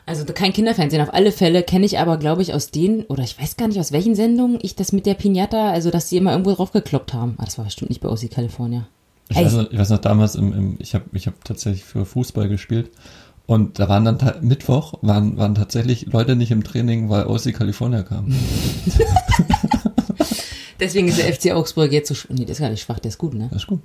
Also kein Kinderfernsehen. Auf alle Fälle kenne ich aber, glaube ich, aus den, oder ich weiß gar nicht, aus welchen Sendungen ich das mit der Pinata, also dass sie immer irgendwo drauf gekloppt haben. Ah, das war bestimmt nicht bei OC California. Ich weiß, noch, ich weiß noch damals, im, im, ich habe ich hab tatsächlich für Fußball gespielt und da waren dann Mittwoch, waren, waren tatsächlich Leute nicht im Training, weil OC California kam. Deswegen ist der FC Augsburg jetzt so, sch- nee, der ist gar nicht schwach, der ist gut, ne? Das ist gut.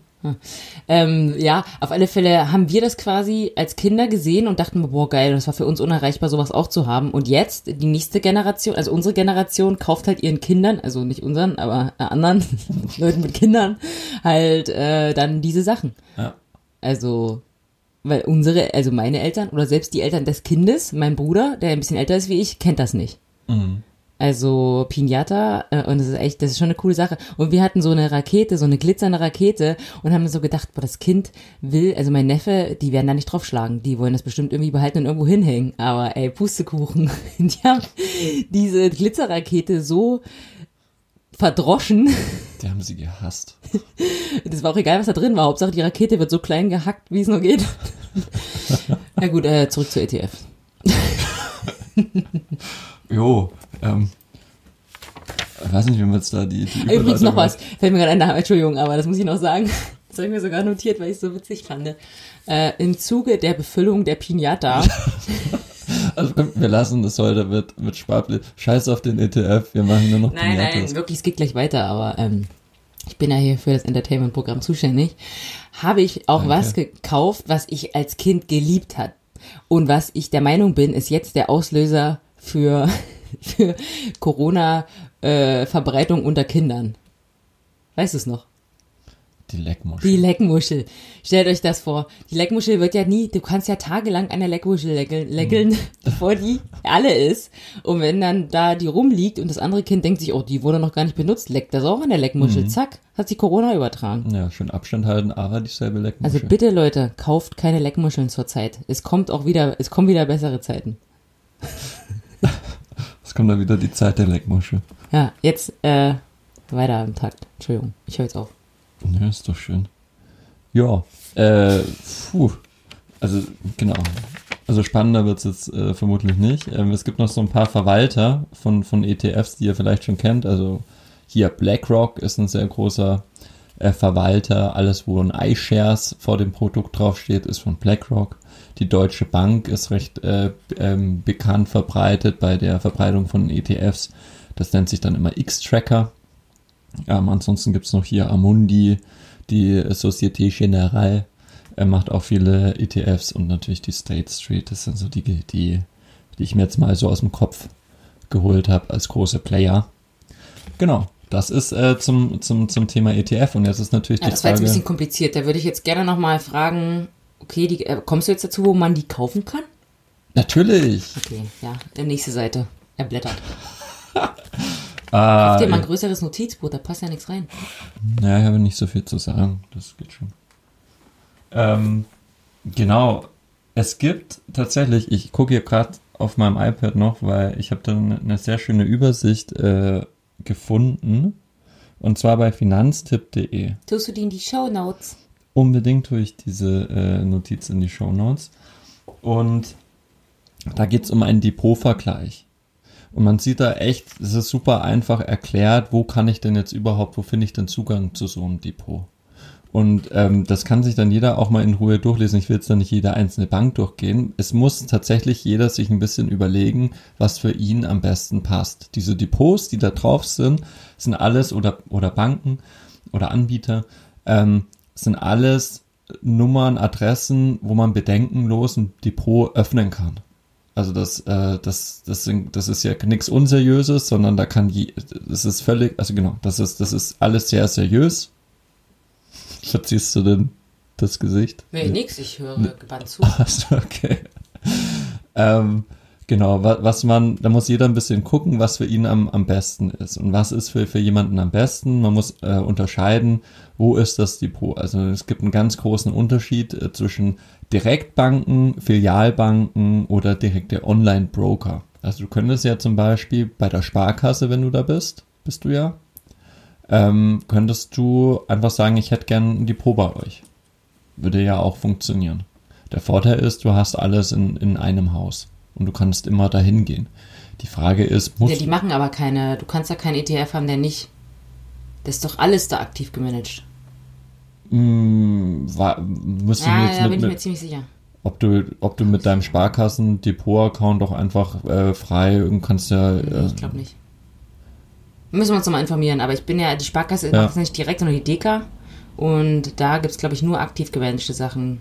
Ähm, ja, auf alle Fälle haben wir das quasi als Kinder gesehen und dachten, boah, geil, das war für uns unerreichbar, sowas auch zu haben. Und jetzt, die nächste Generation, also unsere Generation, kauft halt ihren Kindern, also nicht unseren, aber äh, anderen Leuten mit Kindern, halt äh, dann diese Sachen. Ja. Also, weil unsere, also meine Eltern oder selbst die Eltern des Kindes, mein Bruder, der ein bisschen älter ist wie ich, kennt das nicht. Mhm. Also Pinata äh, und das ist echt, das ist schon eine coole Sache. Und wir hatten so eine Rakete, so eine glitzernde Rakete und haben so gedacht, boah, das Kind will, also mein Neffe, die werden da nicht draufschlagen. Die wollen das bestimmt irgendwie behalten und irgendwo hinhängen. Aber ey, Pustekuchen, die haben diese Glitzerrakete so verdroschen. Die haben sie gehasst. Das war auch egal, was da drin war. Hauptsache die Rakete wird so klein gehackt, wie es nur geht. Na gut, äh, zurück zur ETF. Jo, ähm, ich weiß nicht, wie wir jetzt da die, die Übrigens noch was, fällt mir gerade ein, Entschuldigung, aber das muss ich noch sagen. Das habe ich mir sogar notiert, weil ich es so witzig fand. Äh, Im Zuge der Befüllung der Pinata, Also wir lassen das heute mit, mit Sparplan. Scheiß auf den ETF, wir machen nur noch nein, nein, wirklich, es geht gleich weiter, aber ähm, ich bin ja hier für das Entertainment-Programm zuständig, habe ich auch Danke. was gekauft, was ich als Kind geliebt hat. Und was ich der Meinung bin, ist jetzt der Auslöser für, für Corona-Verbreitung unter Kindern. Weißt du es noch? Die Leckmuschel. Die Leckmuschel. Stellt euch das vor. Die Leckmuschel wird ja nie, du kannst ja tagelang an der Leckmuschel leckeln, leckeln bevor die alle ist. Und wenn dann da die rumliegt und das andere Kind denkt sich, oh, die wurde noch gar nicht benutzt, leckt das auch an der Leckmuschel. Zack, hat sie Corona übertragen. Ja, schön Abstand halten, aber dieselbe Leckmuschel. Also bitte Leute, kauft keine Leckmuscheln zur Zeit. Es kommt auch wieder, es kommen wieder bessere Zeiten. Es kommt dann wieder die Zeit der Leckmuschel. Ja, jetzt äh, weiter im Takt. Entschuldigung, ich höre jetzt auf. Ja, ist doch schön. Ja, äh, puh. Also, genau. Also spannender wird's jetzt äh, vermutlich nicht. Ähm, es gibt noch so ein paar Verwalter von, von ETFs, die ihr vielleicht schon kennt. Also hier BlackRock ist ein sehr großer äh, Verwalter. Alles, wo ein iShares vor dem Produkt draufsteht, ist von BlackRock. Die Deutsche Bank ist recht äh, ähm, bekannt verbreitet bei der Verbreitung von ETFs. Das nennt sich dann immer X-Tracker. Ähm, ansonsten gibt's noch hier Amundi, die Societe Generale er macht auch viele ETFs und natürlich die State Street. Das sind so die, die, die ich mir jetzt mal so aus dem Kopf geholt habe als große Player. Genau, das ist äh, zum, zum, zum Thema ETF und jetzt ist natürlich ja, die das war Frage. jetzt ein bisschen kompliziert. Da würde ich jetzt gerne nochmal fragen, okay, die, äh, kommst du jetzt dazu, wo man die kaufen kann? Natürlich. Okay, ja, der nächste Seite. Er blättert. Ah, Kauf dir mal ein größeres Notizbuch, da passt ja nichts rein. Ja, ich habe nicht so viel zu sagen. Das geht schon. Ähm, genau. Es gibt tatsächlich, ich gucke hier gerade auf meinem iPad noch, weil ich habe da eine, eine sehr schöne Übersicht äh, gefunden. Und zwar bei finanztipp.de. Tust du die in die Show Notes? Unbedingt tue ich diese äh, Notiz in die Show Notes. Und da geht es um einen Depotvergleich. Und man sieht da echt, es ist super einfach erklärt, wo kann ich denn jetzt überhaupt, wo finde ich denn Zugang zu so einem Depot? Und ähm, das kann sich dann jeder auch mal in Ruhe durchlesen. Ich will jetzt da nicht jede einzelne Bank durchgehen. Es muss tatsächlich jeder sich ein bisschen überlegen, was für ihn am besten passt. Diese Depots, die da drauf sind, sind alles oder, oder Banken oder Anbieter, ähm, sind alles Nummern, Adressen, wo man bedenkenlos ein Depot öffnen kann. Also das, äh, das, das, das ist ja nichts Unseriöses, sondern da kann je, das ist völlig, also genau, das ist, das ist alles sehr seriös Verziehst du denn das Gesicht? Nee, nix, ich höre gebannt zu. Achso, okay. ähm, genau, was, man, da muss jeder ein bisschen gucken, was für ihn am, am besten ist. Und was ist für, für jemanden am besten? Man muss äh, unterscheiden, wo ist das Depot? Also es gibt einen ganz großen Unterschied äh, zwischen Direktbanken, Filialbanken oder direkte Online-Broker. Also du könntest ja zum Beispiel bei der Sparkasse, wenn du da bist, bist du ja, ähm, könntest du einfach sagen, ich hätte gern ein Depot bei euch. Würde ja auch funktionieren. Der Vorteil ist, du hast alles in, in einem Haus und du kannst immer dahin gehen. Die Frage ist, muss. Ja, die machen aber keine, du kannst ja keinen ETF haben, der nicht. Das ist doch alles da aktiv gemanagt. Hm, war, musst du Ja, jetzt da mit, bin ich mir mit, ziemlich sicher. ob du, ob du mit deinem Sparkassen-Depot-Account auch einfach äh, frei und kannst ja. Nee, Äh, ich glaube nicht. Müssen wir uns nochmal informieren, aber ich bin ja, die Sparkasse Ja. macht es nicht direkt, sondern die Deka. Und da gibt es, glaube ich, nur aktiv gemanagte Sachen.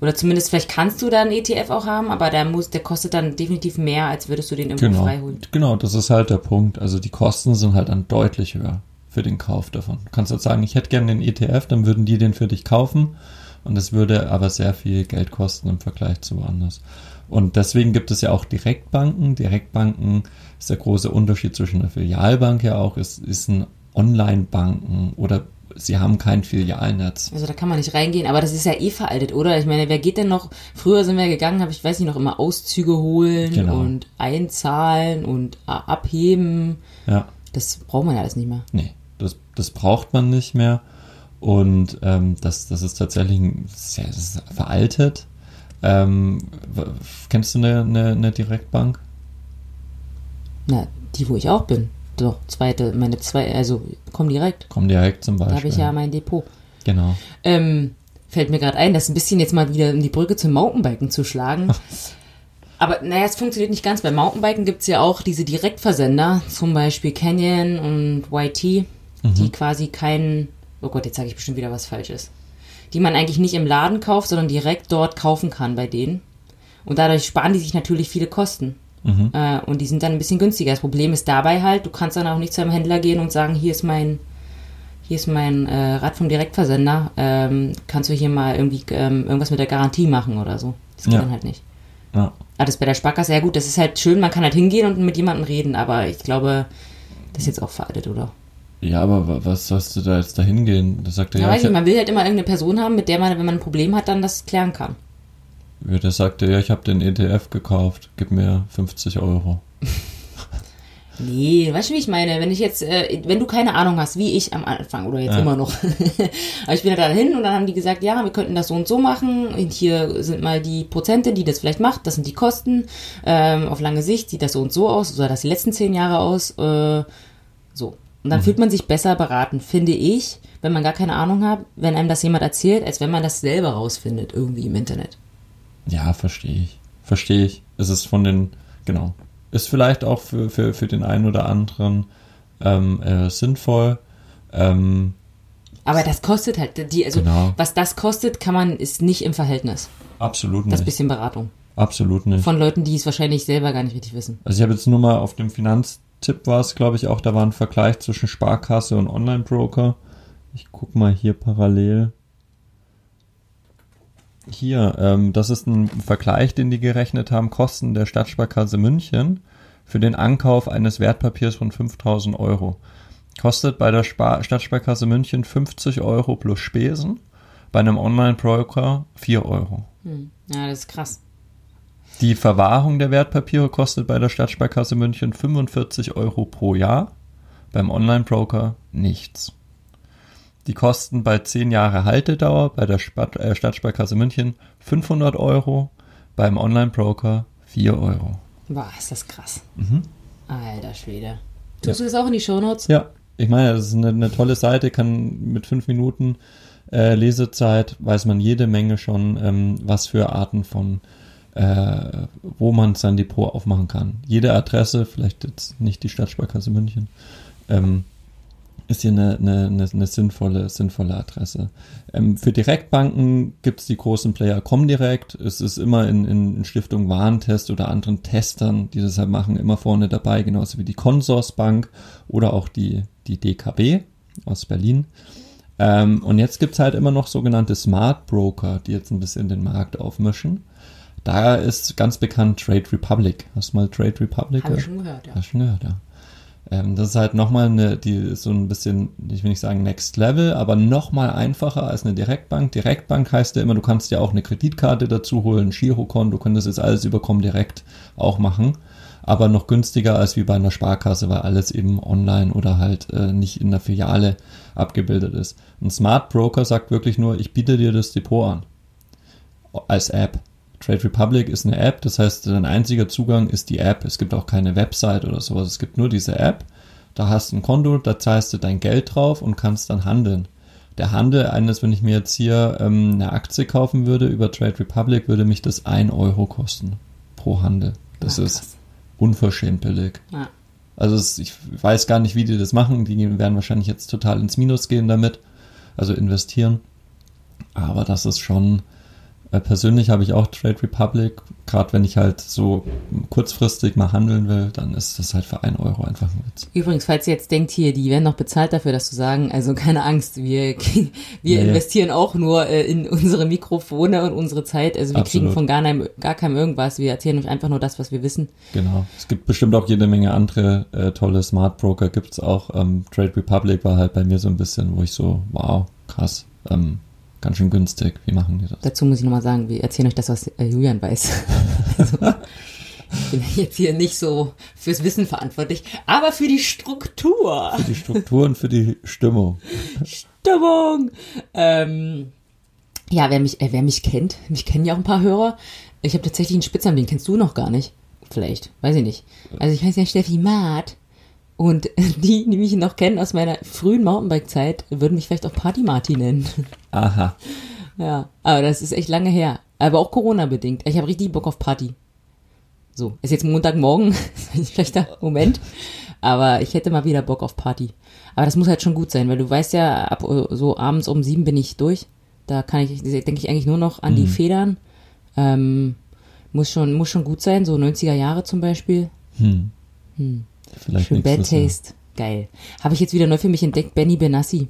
Oder zumindest, vielleicht kannst du da einen ETF auch haben, aber der, muss, der kostet dann definitiv mehr, als würdest du den irgendwo genau, frei holen. genau, das ist halt der Punkt. Also die Kosten sind halt dann deutlich höher für den Kauf davon. Du kannst jetzt sagen, ich hätte gerne den ETF, dann würden die den für dich kaufen. Und es würde aber sehr viel Geld kosten im Vergleich zu woanders. Und deswegen gibt es ja auch Direktbanken. Direktbanken ist der große Unterschied zwischen einer Filialbank ja auch, ist, ist ein Online-Banken oder sie haben kein Filialnetz. Also da kann man nicht reingehen, aber das ist ja eh veraltet, oder? Ich meine, wer geht denn noch? Früher sind wir gegangen, habe ich weiß nicht noch immer Auszüge holen Genau. und einzahlen und abheben. Ja. Das braucht man ja alles nicht mehr. Nee, das, das braucht man nicht mehr. Und ähm, das, das ist tatsächlich sehr ist veraltet. Ähm, kennst du eine, eine, eine Direktbank? Na, die, wo ich auch bin. Doch, zweite, meine zwei, also komm direkt. Komm direkt zum Da Beispiel. habe ich ja mein Depot. Genau. Ähm, fällt mir gerade ein, das ein bisschen jetzt mal wieder um die Brücke zum Mountainbiken zu schlagen. Aber naja, es funktioniert nicht ganz. Beim Mountainbiken gibt's ja auch diese Direktversender, zum Beispiel Canyon und YT, die quasi keinen, oh Gott, jetzt sage ich bestimmt wieder was Falsches, die man eigentlich nicht im Laden kauft, sondern direkt dort kaufen kann bei denen. Und dadurch sparen die sich natürlich viele Kosten. Äh, und die sind dann ein bisschen günstiger. Das Problem ist dabei halt, du kannst dann auch nicht zu einem Händler gehen und sagen, hier ist mein, hier ist mein äh, Rad vom Direktversender, ähm, kannst du hier mal irgendwie ähm, irgendwas mit der Garantie machen oder so. Das geht Ja. dann halt nicht. Ja. Ah, das bei der Sparkasse, ja gut, das ist halt schön, man kann halt hingehen und mit jemandem reden, aber ich glaube, das ist jetzt auch veraltet, oder? Ja, aber wa- was sollst du da jetzt da hingehen? Da sagt er, Ja, ja, weiß ich, man will halt immer irgendeine Person haben, mit der man, wenn man ein Problem hat, dann das klären kann. Der sagt ja, ich habe den ETF gekauft, gib mir 50 Euro. Nee, weißt du, wie ich meine? Wenn ich jetzt, äh, wenn du keine Ahnung hast, wie ich am Anfang oder jetzt Ja. immer noch. Aber ich bin da hin und dann haben die gesagt, ja, wir könnten das so und so machen. Und hier sind mal die Prozente, die das vielleicht macht. Das sind die Kosten. Ähm, auf lange Sicht sieht das so und so aus. So sah das die letzten zehn Jahre aus. Äh, so. Und Und dann fühlt man sich besser beraten, finde ich, wenn man gar keine Ahnung hat, wenn einem das jemand erzählt, als wenn man das selber rausfindet, irgendwie im Internet. Ja, verstehe ich. Verstehe ich. Es ist von den, genau. Ist vielleicht auch für, für, für den einen oder anderen ähm, äh, sinnvoll. Ähm, Aber das kostet halt, die, also Genau. was das kostet, kann man, ist nicht im Verhältnis. absolut Das nicht. bisschen Beratung. Absolut nicht. Von Leuten, die es wahrscheinlich selber gar nicht richtig wissen. Also ich habe jetzt nur mal auf dem Finanztipp war es, glaube ich, auch, da war ein Vergleich zwischen Sparkasse und Online-Broker. Ich guck mal hier parallel. Hier, ähm, das ist ein Vergleich, den die gerechnet haben, Kosten der Stadtsparkasse München für den Ankauf eines Wertpapiers von 5000 Euro. Kostet bei der Spar Stadtsparkasse München 50 Euro plus Spesen, bei einem Online-Broker 4 Euro. Hm. Ja, das ist krass. Die Verwahrung der Wertpapiere kostet bei der Stadtsparkasse München 45 Euro pro Jahr, beim Online-Broker nichts. Die Kosten bei 10 Jahre Haltedauer bei der äh, Stadtsparkasse München 500 Euro, beim Online-Broker 4 Euro. Boah, ist das krass. Mhm. Alter Schwede. Tust du das auch in die Shownotes? Ja, ich meine, das ist eine, eine tolle Seite, kann mit 5 Minuten äh, Lesezeit weiß man jede Menge schon, ähm, was für Arten von äh, wo man sein Depot aufmachen kann. Jede Adresse, vielleicht jetzt nicht die Stadtsparkasse München, ähm, ist hier eine, eine, eine, eine sinnvolle, sinnvolle Adresse. Ähm, für Direktbanken gibt es die großen Player Comdirect. Es ist immer in, in Stiftung Warentest oder anderen Testern, die das halt machen, immer vorne dabei, genauso wie die Consorsbank oder auch die, die DKB aus Berlin. Ähm, und jetzt gibt's halt immer noch sogenannte Smart Broker, die jetzt ein bisschen den Markt aufmischen. Da ist ganz bekannt Trade Republic. Hast du mal Trade Republic Habe ich schon gehört, ja. Hast du schon gehört, ja. Ähm, das ist halt nochmal eine, die so ein bisschen, ich will nicht sagen Next Level, aber nochmal einfacher als eine Direktbank. Direktbank heißt ja immer, du kannst ja auch eine Kreditkarte dazu holen, Girokonto, du könntest jetzt alles überkommen direkt auch machen. Aber noch günstiger als wie bei einer Sparkasse, weil alles eben online oder halt äh, nicht in der Filiale abgebildet ist. Ein Smart Broker sagt wirklich nur, ich biete dir das Depot an. Als App. Trade Republic ist eine App, das heißt, dein einziger Zugang ist die App. Es gibt auch keine Website oder sowas. Es gibt nur diese App. Da hast du ein Konto, da zahlst du dein Geld drauf und kannst dann handeln. Der Handel eines, wenn ich mir jetzt hier ähm, eine Aktie kaufen würde über Trade Republic, würde mich das 1 Euro kosten pro Handel. Das Ah, ist unverschämt billig. Ja. Also es, ich weiß gar nicht, wie die das machen. Die werden wahrscheinlich jetzt total ins Minus gehen damit, also investieren. Aber das ist schon, persönlich habe ich auch Trade Republic, gerade wenn ich halt so kurzfristig mal handeln will, dann ist das halt für 1 Euro einfach ein Witz. Übrigens, falls ihr jetzt denkt, hier, die werden noch bezahlt dafür, dass zu sagen, also keine Angst, wir, wir Nee. investieren auch nur äh, in unsere Mikrofone und unsere Zeit. Also wir kriegen Absolut. von gar, keinem, gar keinem irgendwas. Wir erzählen euch einfach nur das, was wir wissen. Genau. Es gibt bestimmt auch jede Menge andere äh, tolle Smart Broker, gibt's auch. Ähm, Trade Republic war halt bei mir so ein bisschen, wo ich so, wow, krass, ähm, ganz schön günstig. Wie machen die das? Dazu muss ich nochmal sagen, wir erzählen euch das, was äh, Julian weiß. also, ich bin jetzt hier nicht so fürs Wissen verantwortlich, aber für die Struktur. Für die Struktur und für die Stimmung. Stimmung. Ähm, ja, wer mich, äh, wer mich kennt, mich kennen ja auch ein paar Hörer. Ich habe tatsächlich einen Spitznamen, den kennst du noch gar nicht. Vielleicht, weiß ich nicht. Also ich heiße ja Steffi Maat. Und die, die mich noch kennen aus meiner frühen Mountainbike-Zeit, würden mich vielleicht auch Party Marty nennen. Aha. Ja, aber das ist echt lange her. Aber auch Corona-bedingt. Ich habe richtig Bock auf Party. So, ist jetzt Montagmorgen, schlechter Moment. Aber ich hätte mal wieder Bock auf Party. Aber das muss halt schon gut sein, weil du weißt ja, ab so abends um sieben bin ich durch. Da kann ich, denke ich eigentlich nur noch an die Federn. Ähm, muss schon, muss schon gut sein, so 90er Jahre zum Beispiel. Hm. Hm. Vielleicht Schön Bad nächstes Jahr. Taste. Geil. Habe ich jetzt wieder neu für mich entdeckt, Benny Benassi.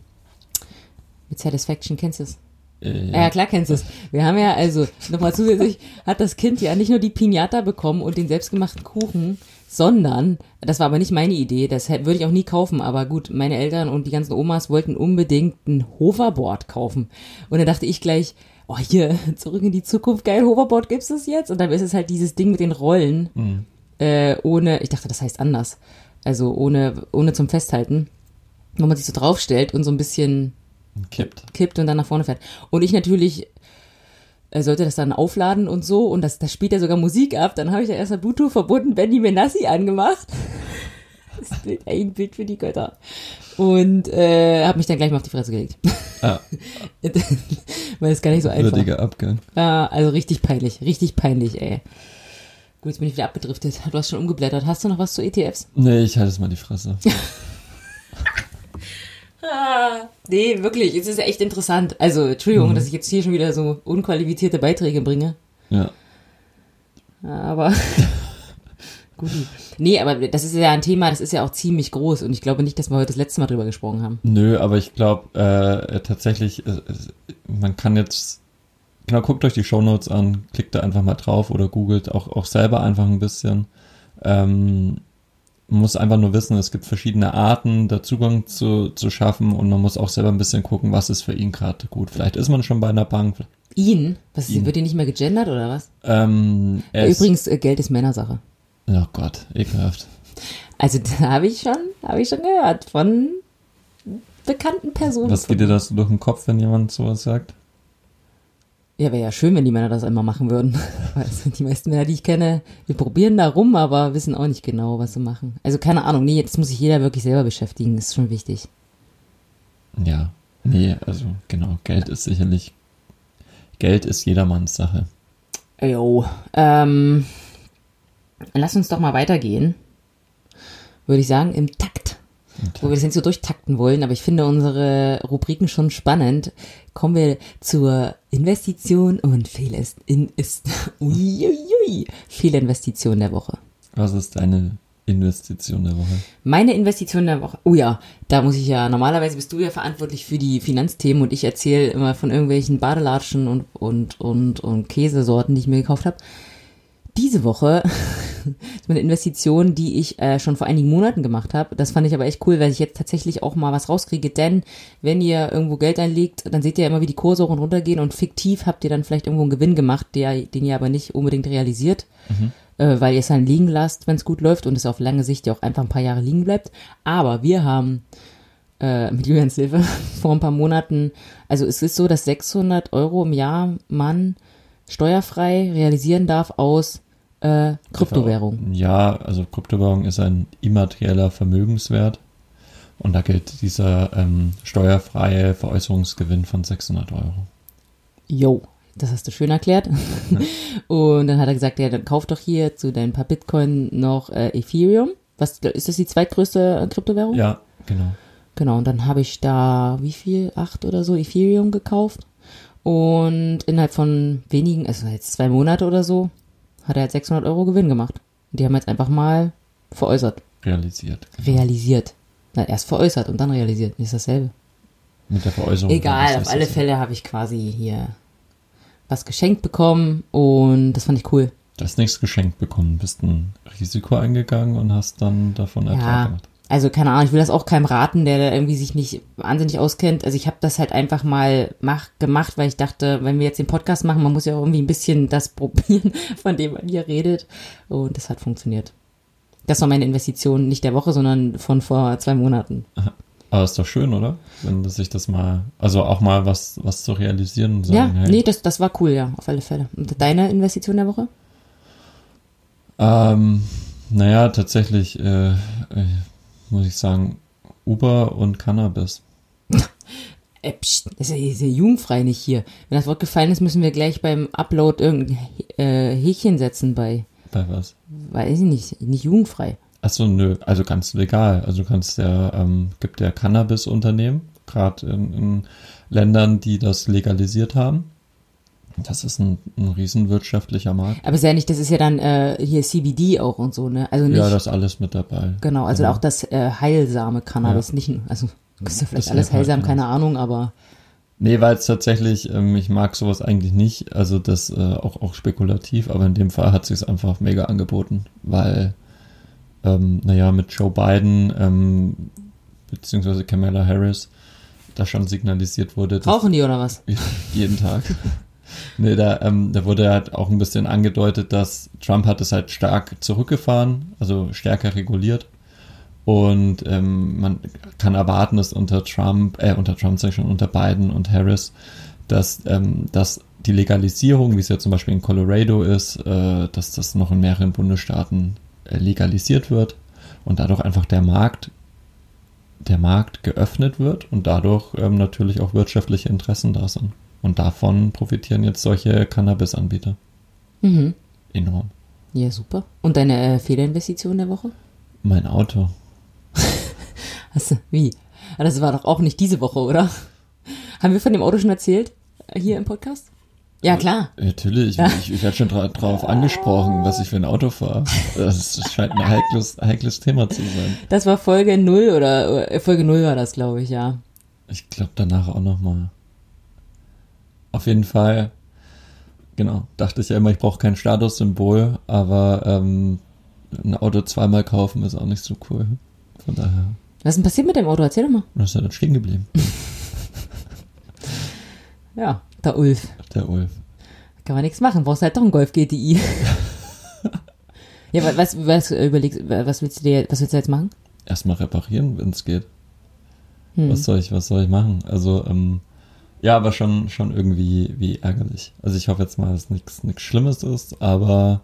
Mit Satisfaction, kennst du es? Äh, Ja, klar kennst du es. Wir haben ja also nochmal zusätzlich hat das Kind ja nicht nur die Pinata bekommen und den selbstgemachten Kuchen, sondern das war aber nicht meine Idee. Das würde ich auch nie kaufen. Aber gut, meine Eltern und die ganzen Omas wollten unbedingt ein Hoverboard kaufen und dann dachte ich gleich, oh hier zurück in die Zukunft, geil Hoverboard gibt's das jetzt? Und dann ist es halt dieses Ding mit den Rollen Mhm. Äh, ohne, ich dachte, das heißt anders, also ohne ohne zum Festhalten, wo man sich so draufstellt und so ein bisschen Kippt. kippt und dann nach vorne fährt. Und ich natürlich äh, sollte das dann aufladen und so und das, das spielt ja sogar Musik ab. Dann habe ich ja erst mal Bluetooth verbunden, Benny Benassi angemacht. Das Bild, ein Bild für die Götter. Und äh, habe mich dann gleich mal auf die Fresse gelegt. Ah, Weil es gar nicht so einfach. würdiger Abgang. Ja, also richtig peinlich, richtig peinlich, ey. Gut, jetzt bin ich wieder abgedriftet. Du hast schon umgeblättert. Hast du noch was zu ETFs? Nee, ich halte es mal die Fresse. Ah, nee, wirklich, es ist echt interessant. Also, Entschuldigung, dass ich jetzt hier schon wieder so unqualifizierte Beiträge bringe. Ja. Aber gut. Nee, aber das ist ja ein Thema, das ist ja auch ziemlich groß und ich glaube nicht, dass wir heute das letzte Mal drüber gesprochen haben. Nö, aber ich glaube äh, tatsächlich, äh, es- man kann jetzt, genau, guckt euch die Shownotes an, klickt da einfach mal drauf oder googelt auch, auch selber einfach ein bisschen. Ähm, man muss einfach nur wissen, es gibt verschiedene Arten, da Zugang zu, zu schaffen und man muss auch selber ein bisschen gucken, was ist für ihn gerade gut. Vielleicht ist man schon bei einer Bank. Ihn? Was, Ihn. wird hier nicht mehr gegendert oder was? Ähm, Übrigens, äh, Geld ist Männersache. oh Gott, ekelhaft. Also, da habe ich schon, habe ich schon gehört von bekannten Personen. Was geht dir das durch den Kopf, wenn jemand sowas sagt? Ja, wäre ja schön, wenn die Männer das einmal machen würden. Also die meisten Männer, die ich kenne, wir probieren da rum, aber wissen auch nicht genau, was sie machen. Also keine Ahnung, nee, jetzt muss sich jeder wirklich selber beschäftigen, ist schon wichtig. Ja, nee, also genau, Geld ist sicherlich, Geld ist jedermanns Sache. Jo, ähm, lass uns doch mal weitergehen. Würde ich sagen, im Takt. Wo wir das nicht so durchtakten wollen, aber ich finde unsere Rubriken schon spannend. Kommen wir zur Investition und Fehlest in ist uiuiui, Fehlinvestition der Woche. Was ist deine Investition der Woche? Meine Investition der Woche. Oh ja, da muss ich ja, normalerweise bist du ja verantwortlich für die Finanzthemen und ich erzähle immer von irgendwelchen Badelatschen und, und, und, und Käsesorten, die ich mir gekauft habe. Diese Woche ist meine Investition, die ich äh, schon vor einigen Monaten gemacht habe. Das fand ich aber echt cool, weil ich jetzt tatsächlich auch mal was rauskriege. Denn wenn ihr irgendwo Geld einlegt, dann seht ihr immer, wie die Kurse hoch und runter gehen und fiktiv habt ihr dann vielleicht irgendwo einen Gewinn gemacht, der, den ihr aber nicht unbedingt realisiert äh, weil ihr es dann liegen lasst, wenn es gut läuft und es auf lange Sicht ja auch einfach ein paar Jahre liegen bleibt. Aber wir haben äh, mit Julians Hilfe vor ein paar Monaten, also es ist so, dass 600 Euro im Jahr man steuerfrei realisieren darf aus äh, Kryptowährung. Ja, also Kryptowährung ist ein immaterieller Vermögenswert und da gilt dieser ähm, steuerfreie Veräußerungsgewinn von 600 Euro. Jo, das hast du schön erklärt. Und dann hat er gesagt, ja, dann kauf doch hier zu deinen paar Bitcoin noch äh, Ethereum. Was ist das die zweitgrößte äh, Kryptowährung? Ja, genau. Genau, und dann habe ich da, wie viel, acht oder so Ethereum gekauft. Und innerhalb von wenigen, also jetzt zwei Monate oder so, hat er halt 600 Euro Gewinn gemacht. Und die haben jetzt einfach mal veräußert, Realisiert. realisiert. Na, erst veräußert und dann realisiert. Ist dasselbe. Mit der Veräußerung. Egal, auf alle. Fälle habe ich quasi hier was geschenkt bekommen und das fand ich cool. Du hast nichts geschenkt bekommen, bist ein Risiko eingegangen und hast dann davon Ertrag Ja, gemacht. Also keine Ahnung, ich will das auch keinem raten, der da irgendwie sich nicht wahnsinnig auskennt. Also ich habe das halt einfach mal mach, gemacht, weil ich dachte, wenn wir jetzt den Podcast machen, man muss ja auch irgendwie ein bisschen das probieren, von dem man hier redet. Und das hat funktioniert. Das war meine Investition nicht der Woche, sondern von vor zwei Monaten. Aber ist doch schön, oder? Wenn sich das mal, also auch mal was, was zu realisieren und ja, sagen, hey, nee, das, das war cool, ja, auf alle Fälle. Und deine Investition der Woche? Ähm, naja, tatsächlich äh, äh, muss ich sagen, Uber und Cannabis. Äh, pst, ist ja, ist ja jugendfrei nicht hier. Wenn das Wort gefallen ist, müssen wir gleich beim Upload irgendein äh, Häkchen setzen bei, Bei was? weiß ich nicht, nicht jugendfrei. Achso, nö, also ganz legal. Also du kannst ja, ähm, gibt ja Cannabis-Unternehmen, gerade in, in Ländern, die das legalisiert haben. Das ist ein, ein riesenwirtschaftlicher Markt. Aber ist ja nicht, das ist ja dann äh, hier CBD auch und so, ne? Also nicht, Ja, das ist alles mit dabei. genau, also Genau. auch das äh, heilsame Cannabis, Ja. nicht, nur- also ist ja vielleicht Das alles halt heilsam, halt keine Ahnung, aber Nee, weil es tatsächlich, ähm, ich mag sowas eigentlich nicht, also das äh, auch, auch spekulativ, aber in dem Fall hat sich einfach mega angeboten, weil, ähm, naja, mit Joe Biden, ähm, beziehungsweise Kamala Harris, da schon signalisiert wurde, dass rauchen die oder was? Jeden Tag. Nee, da, ähm, da wurde halt auch ein bisschen angedeutet, dass Trump hat es halt stark zurückgefahren, also stärker reguliert. Und ähm, man kann erwarten, dass unter Trump, äh, unter Trump sag ich schon, unter Biden und Harris, dass, ähm, dass die Legalisierung, wie es ja zum Beispiel in Colorado ist, äh, dass das noch in mehreren Bundesstaaten äh, legalisiert wird und dadurch einfach der Markt, der Markt geöffnet wird und dadurch ähm, natürlich auch wirtschaftliche Interessen da sind. Und davon profitieren jetzt solche Cannabis-Anbieter Mhm. enorm. Ja, super. Und deine äh, Fehlerinvestition der Woche? Mein Auto. Hast du, wie? Ah, Das war doch auch nicht diese Woche, oder? Haben wir von dem Auto schon erzählt? äh, Hier im Podcast? Ja, klar. Natürlich, ich, ich werde schon dra drauf angesprochen, was ich für ein Auto fahre. Das, das scheint ein heikles, heikles Thema zu sein. Das war Folge 0 oder äh, Folge 0 war das, glaube ich, ja. Ich glaube danach auch nochmal. Auf jeden Fall, genau, dachte ich ja immer, ich brauche kein Statussymbol, aber ähm, ein Auto zweimal kaufen ist auch nicht so cool. Von daher, Was ist denn passiert mit dem Auto? Erzähl doch mal. das ist ja dann stehen geblieben, Ja, der Ulf. der Ulf. Kann man nichts machen. Brauchst halt doch einen Golf GTI. ja, wa- was, was äh, überlegst, was willst du dir, was willst du jetzt machen? Erstmal reparieren, wenn es geht. Hm. Was soll ich, was soll ich machen? Also, ähm, ja, aber schon, schon irgendwie wie ärgerlich. Also ich hoffe jetzt mal, dass nichts nichts Schlimmes ist, aber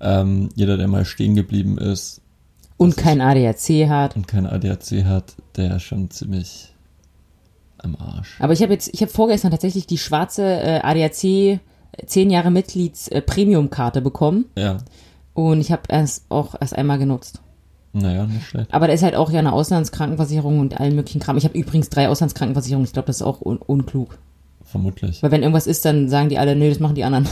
ähm, jeder, der mal stehen geblieben ist Und kein ADAC hat. und kein ADAC hat, der ist schon ziemlich am Arsch. Aber ich habe jetzt, ich habe vorgestern tatsächlich die schwarze äh, ADAC 10 Jahre Mitglieds äh, Premium-Karte bekommen Ja, und ich habe erst auch erst einmal genutzt. Naja, nicht schlecht. Aber da ist halt auch ja eine Auslandskrankenversicherung und allen möglichen Kram. Ich habe übrigens drei Auslandskrankenversicherungen. Ich glaube, das ist auch un unklug. Vermutlich. Weil wenn irgendwas ist, dann sagen die alle, nö, das machen die anderen.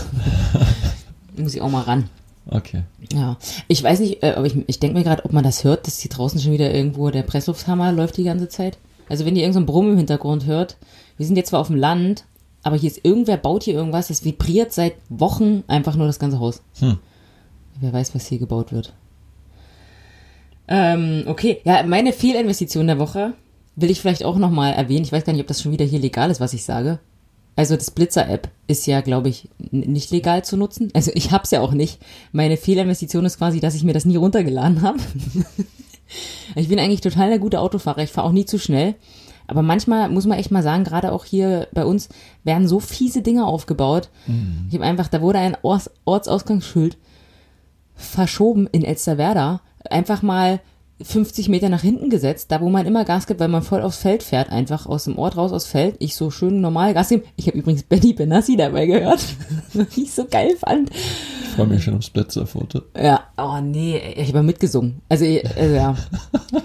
Muss ich auch mal ran. Okay. Ja. Ich weiß nicht, äh, aber ich, ich denke mir gerade, ob man das hört, dass hier draußen schon wieder irgendwo der Presslufthammer läuft die ganze Zeit. Also wenn ihr irgendein so ein Brummen im Hintergrund hört, wir sind jetzt zwar auf dem Land, aber hier ist irgendwer baut hier irgendwas, das vibriert seit Wochen einfach nur das ganze Haus. Hm. Wer weiß, was hier gebaut wird. Ähm, okay, ja, meine Fehlinvestition der Woche will ich vielleicht auch nochmal erwähnen. Ich weiß gar nicht, ob das schon wieder hier legal ist, was ich sage. Also das Blitzer-App ist ja, glaube ich, nicht legal zu nutzen. Also ich hab's ja auch nicht. Meine Fehlinvestition ist quasi, dass ich mir das nie runtergeladen habe. ich bin eigentlich total der gute Autofahrer. Ich fahre auch nie zu schnell. Aber manchmal muss man echt mal sagen, gerade auch hier bei uns werden so fiese Dinge aufgebaut. Ich habe einfach, da wurde ein Orts Ortsausgangsschild verschoben in Elsterwerda, einfach mal 50 Meter nach hinten gesetzt, da wo man immer Gas gibt, weil man voll aufs Feld fährt, einfach aus dem Ort raus aufs Feld. Ich so schön normal Gas geben. Ich habe übrigens Benny Benassi dabei gehört, was ich so geil fand. Ich freue mich schon aufs Blitzerfoto. Ja, oh nee, ich habe mitgesungen. Also, ich- also ja.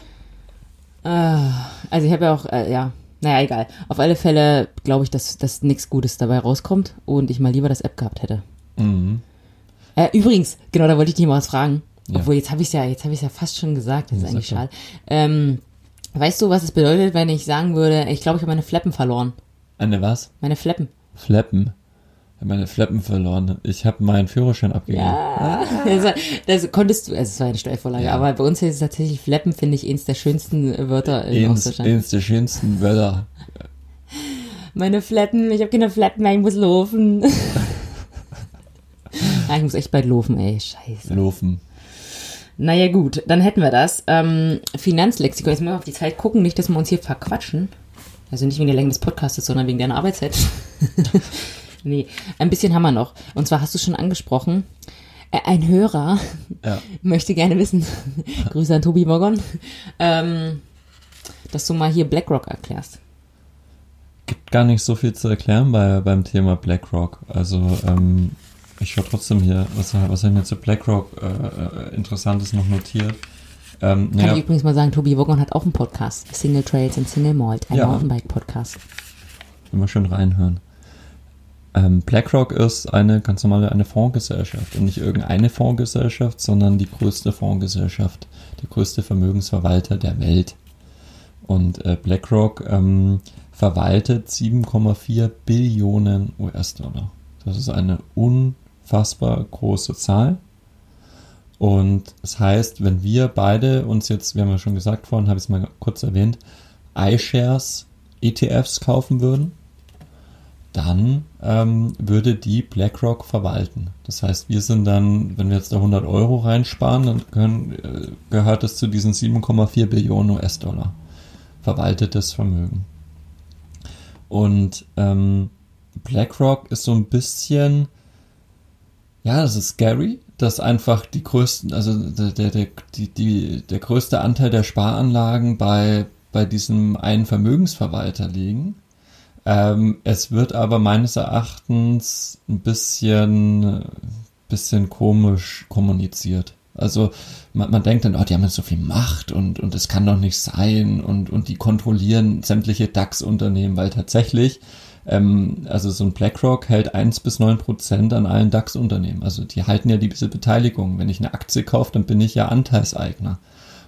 Ah, also ich habe ja auch, äh, ja, naja, egal. Auf alle Fälle glaube ich, dass, dass nichts Gutes dabei rauskommt und ich mal lieber das App gehabt hätte. Mhm. Äh, übrigens, genau, da wollte ich dich mal was fragen. Ja. Obwohl, jetzt habe ich ja, jetzt habe ich ja fast schon gesagt. Das ist Ja, eigentlich schade. Ähm, weißt du, was es bedeutet, wenn ich sagen würde, ich glaube, ich habe meine Fleppen verloren. Eine was? Meine Fleppen. Fleppen. Ich habe meine Fleppen verloren. Ich habe meinen Führerschein abgegeben. Ja. Das, war- das konntest du, also es war eine Steilvorlage, Ja. aber bei uns ist es tatsächlich Fleppen, finde ich, eins der schönsten Wörter in Eins, Ostdeutschland. eins der schönsten Wörter. Meine Fleppen, ich habe keine Fleppen mehr, ich muss laufen. ah, ich muss echt bald laufen, ey, scheiße. Laufen. Naja gut, dann hätten wir das. Ähm, Finanzlexikon, jetzt müssen wir auf die Zeit gucken, nicht, dass wir uns hier verquatschen. Also nicht wegen der Länge des Podcasts, sondern wegen deiner Arbeitszeit. nee, ein bisschen haben wir noch. Und zwar hast du schon angesprochen, ein Hörer Ja. möchte gerne wissen, Grüße an Tobi Morgon, ähm, dass du mal hier BlackRock erklärst. Gibt gar nicht so viel zu erklären bei, beim Thema BlackRock. Also, ähm, ich schaue trotzdem hier, was, was ich mir zu BlackRock äh, äh, Interessantes noch notiert. Ähm, Kann ja, ich übrigens mal sagen, Tobi Woggon hat auch einen Podcast, Single Trails and Single Malt, ein Ja. Mountainbike-Podcast. immer schön reinhören. Ähm, BlackRock ist eine ganz normale eine Fondsgesellschaft und nicht irgendeine Fondsgesellschaft, sondern die größte Fondsgesellschaft, der größte Vermögensverwalter der Welt. Und äh, BlackRock ähm, verwaltet 7,4 Billionen US-Dollar. Das ist eine unfassbar große Zahl. Und das heißt, wenn wir beide uns jetzt, wir haben ja schon gesagt vorhin, habe ich es mal kurz erwähnt, iShares ETFs kaufen würden, dann ähm, würde die BlackRock verwalten. Das heißt, wir sind dann, wenn wir jetzt da 100 Euro reinsparen, dann können, äh, gehört es zu diesen 7,4 Billionen US-Dollar verwaltetes Vermögen. Und ähm, BlackRock ist so ein bisschen, ja, das ist scary, dass einfach die größten, also der, der, der, die, die, der größte Anteil der Sparanlagen bei, bei diesem einen Vermögensverwalter liegen. Ähm, es wird aber meines Erachtens ein bisschen, bisschen komisch kommuniziert. Also man, man denkt dann, oh, die haben jetzt so viel Macht und, und es kann doch nicht sein und, und die kontrollieren sämtliche DAX-Unternehmen, weil tatsächlich ähm, also so ein BlackRock hält 1 bis 9 Prozent an allen DAX-Unternehmen. Also die halten ja diese Beteiligung. Wenn ich eine Aktie kaufe, dann bin ich ja Anteilseigner.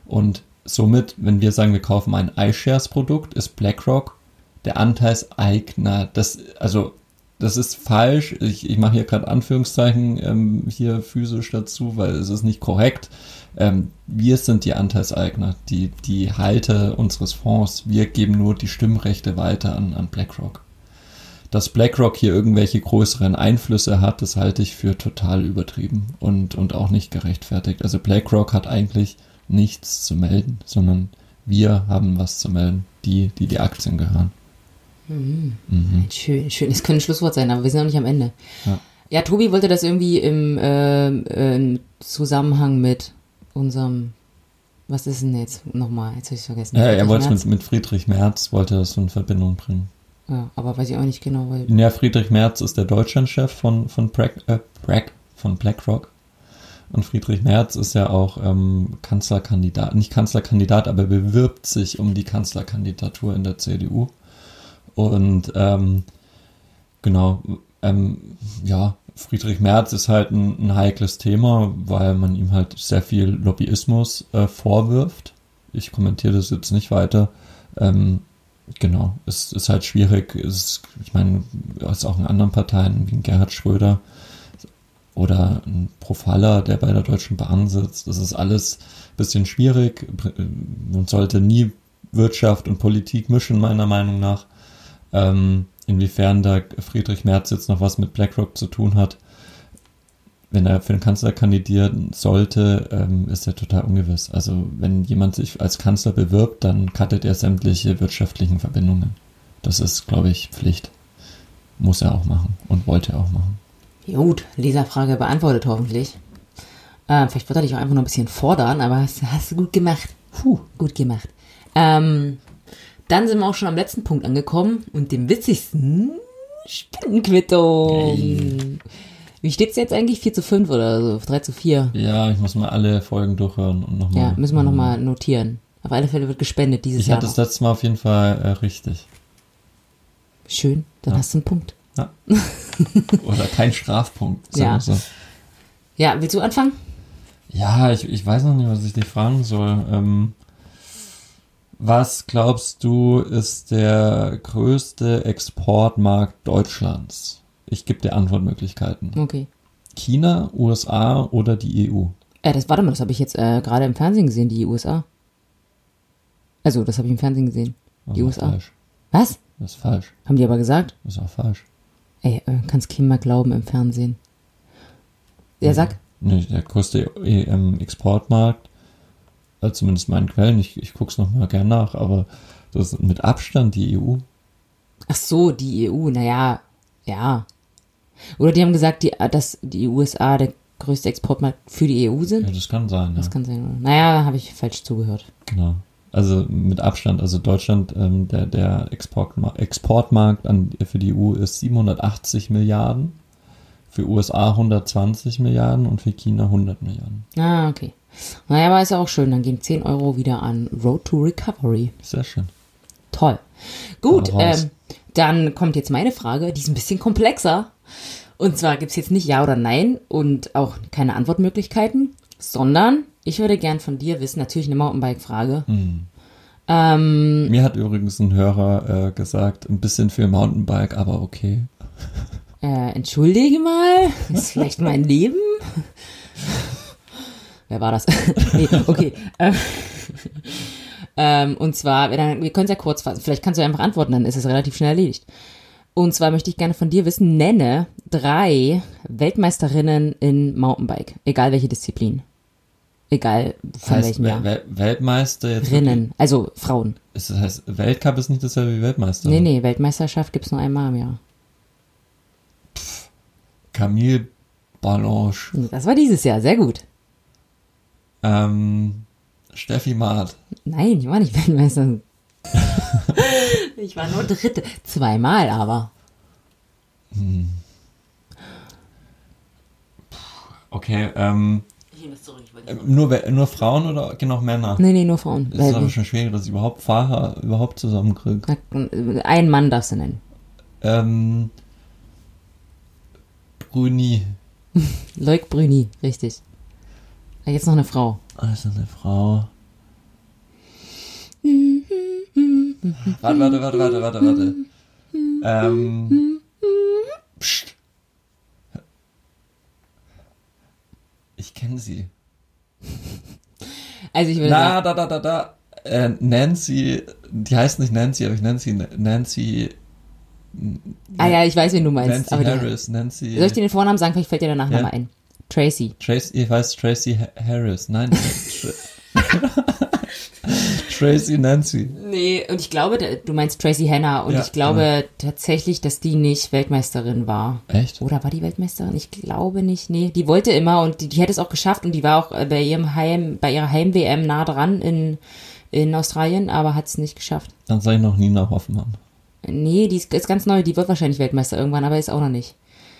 Und somit, wenn wir sagen, wir kaufen ein iShares-Produkt, ist BlackRock der Anteilseigner. Das, also das ist falsch. Ich, ich mache hier gerade Anführungszeichen ähm, hier physisch dazu, weil es ist nicht korrekt. Ähm, wir sind die Anteilseigner, die, die Halter unseres Fonds. Wir geben nur die Stimmrechte weiter an, an BlackRock dass BlackRock hier irgendwelche größeren Einflüsse hat, das halte ich für total übertrieben und, und auch nicht gerechtfertigt. Also BlackRock hat eigentlich nichts zu melden, sondern wir haben was zu melden, die, die die Aktien gehören. Mhm. Mhm. Schön, schön. Es könnte ein Schlusswort sein, aber wir sind noch nicht am Ende. Ja, ja Tobi wollte das irgendwie im, äh, im Zusammenhang mit unserem was ist denn jetzt nochmal? Jetzt habe ich es vergessen. Ja, er wollte es mit, mit Friedrich Merz, wollte das in Verbindung bringen. Ja, aber weiß ich auch nicht genau, weil. Ja, Friedrich Merz ist der Deutschlandchef von, von, Bragg, äh, Bragg, von BlackRock. Und Friedrich Merz ist ja auch ähm, Kanzlerkandidat, nicht Kanzlerkandidat, aber bewirbt sich um die Kanzlerkandidatur in der CDU. Und ähm, genau, ähm, ja, Friedrich Merz ist halt ein, ein, heikles Thema, weil man ihm halt sehr viel Lobbyismus äh, vorwirft. Ich kommentiere das jetzt nicht weiter. Ähm, genau, es ist halt schwierig. Es, ich meine, es auch in anderen Parteien wie Gerhard Schröder oder ein Profaller, der bei der Deutschen Bahn sitzt. Das ist alles ein bisschen schwierig. Man sollte nie Wirtschaft und Politik mischen, meiner Meinung nach. Ähm, inwiefern da Friedrich Merz jetzt noch was mit BlackRock zu tun hat, wenn er für den Kanzler kandidieren sollte, ähm, ist er total ungewiss. Also wenn jemand sich als Kanzler bewirbt, dann cuttet er sämtliche wirtschaftlichen Verbindungen. Das ist, glaube ich, Pflicht. Muss er auch machen und wollte er auch machen. Gut, Leserfrage beantwortet hoffentlich. Äh, vielleicht wollte er dich auch einfach nur ein bisschen fordern, aber hast, hast du gut gemacht. Puh, gut gemacht. Ähm, dann sind wir auch schon am letzten Punkt angekommen und dem witzigsten Spendenquittung. Hey. Wie steht es jetzt eigentlich? 4 zu 5 oder so? 3 zu 4? Ja, ich muss mal alle Folgen durchhören und nochmal. Ja, müssen wir nochmal notieren. Auf alle Fälle wird gespendet dieses ich Jahr. Ich hatte das letzte Mal auf jeden Fall äh, richtig. Schön, dann ja. hast du einen Punkt. Ja. oder kein Strafpunkt. Ja. So. ja, willst du anfangen? Ja, ich, ich weiß noch nicht, was ich dich fragen soll. Ähm, was glaubst du, ist der größte Exportmarkt Deutschlands? Ich gebe dir Antwortmöglichkeiten. Okay. China, USA oder die EU? Äh, das, warte mal, das habe ich jetzt äh, gerade im Fernsehen gesehen, die USA. Also, das habe ich im Fernsehen gesehen. Das die USA. Falsch. Was? Das ist falsch. Haben die aber gesagt? Das ist auch falsch. Ey, äh, kannst keinem mal glauben im Fernsehen. Der sag? Nee, der größte Exportmarkt, also zumindest meinen Quellen, ich, ich gucke es nochmal gern nach, aber das ist mit Abstand die EU. Ach so, die EU, naja, ja. Oder die haben gesagt, die, dass die USA der größte Exportmarkt für die EU sind? Ja, das kann sein. Das ja. kann sein. Naja, habe ich falsch zugehört. Genau. Also mit Abstand, also Deutschland, ähm, der, der Exportma Exportmarkt an, für die EU ist 780 Milliarden, für USA 120 Milliarden und für China 100 Milliarden. Ah, okay. Naja, aber ist ja auch schön, dann gehen 10 Euro wieder an Road to Recovery. Sehr schön. Toll. Gut, ähm, dann kommt jetzt meine Frage, die ist ein bisschen komplexer. Und zwar gibt es jetzt nicht Ja oder Nein und auch keine Antwortmöglichkeiten, sondern ich würde gern von dir wissen, natürlich eine Mountainbike-Frage. Hm. Ähm, Mir hat übrigens ein Hörer äh, gesagt, ein bisschen viel Mountainbike, aber okay. Äh, entschuldige mal, ist vielleicht mein Leben? Wer war das? nee, okay. Ähm, und zwar, wir können es ja kurz fassen, vielleicht kannst du einfach antworten, dann ist es relativ schnell erledigt. Und zwar möchte ich gerne von dir wissen, nenne drei Weltmeisterinnen in Mountainbike, egal welche Disziplin. Egal von heißt, welchem Jahr. Wel Weltmeister jetzt. Rinnen, also Frauen. Ist das heißt, Weltcup ist nicht dasselbe wie Weltmeister? Nee, nee, Weltmeisterschaft gibt es nur einmal im Jahr. Pff, Camille Balance. Das war dieses Jahr, sehr gut. Ähm, Steffi Maat. Nein, ich war nicht Weltmeister. ich war nur Dritte. Zweimal aber. Okay, ähm, zurück. Äh, nur, nur Frauen oder gehen auch Männer? nee, nee, nur Frauen. Das ist aber schon schwierig, dass ich überhaupt Fahrer überhaupt zusammenkriege. Weil- Einen Mann darfst du nennen. Ähm, Bruni. Leuk Brüni, richtig. Ah, Jetzt noch eine Frau. Also eine Frau. Warte, warte, warte, warte, warte, warte. Ähm. Psst. Ich kenne sie. Also ich würde Na, sagen, da, da, da, da. Äh, Nancy, die heißt nicht Nancy, aber ich nenne sie Nancy. ah ja, ich weiß, wen du meinst. Nancy aber die, Harris, Nancy. soll ich dir den Vornamen sagen? Vielleicht fällt dir der Nachname Ja. ein. Tracy. Tracy, ich weiß Tracy Ha- Harris. Nein, Tracy Nancy. Nee, und ich glaube, du meinst Tracy Hannah und Ja, ich glaube tatsächlich, dass die nicht Weltmeisterin war. Echt? Oder war die Weltmeisterin? Ich glaube nicht. Nee, die wollte immer und die, die hätte es auch geschafft und die war auch äh, bei ihrem Heim, bei ihrer Heim-WM nah dran in, in Australien, aber hat es nicht geschafft. Dann ich noch Nina Hoffmann. Nee, die ist, ist ganz neu, die wird wahrscheinlich Weltmeister irgendwann, aber ist auch noch nicht.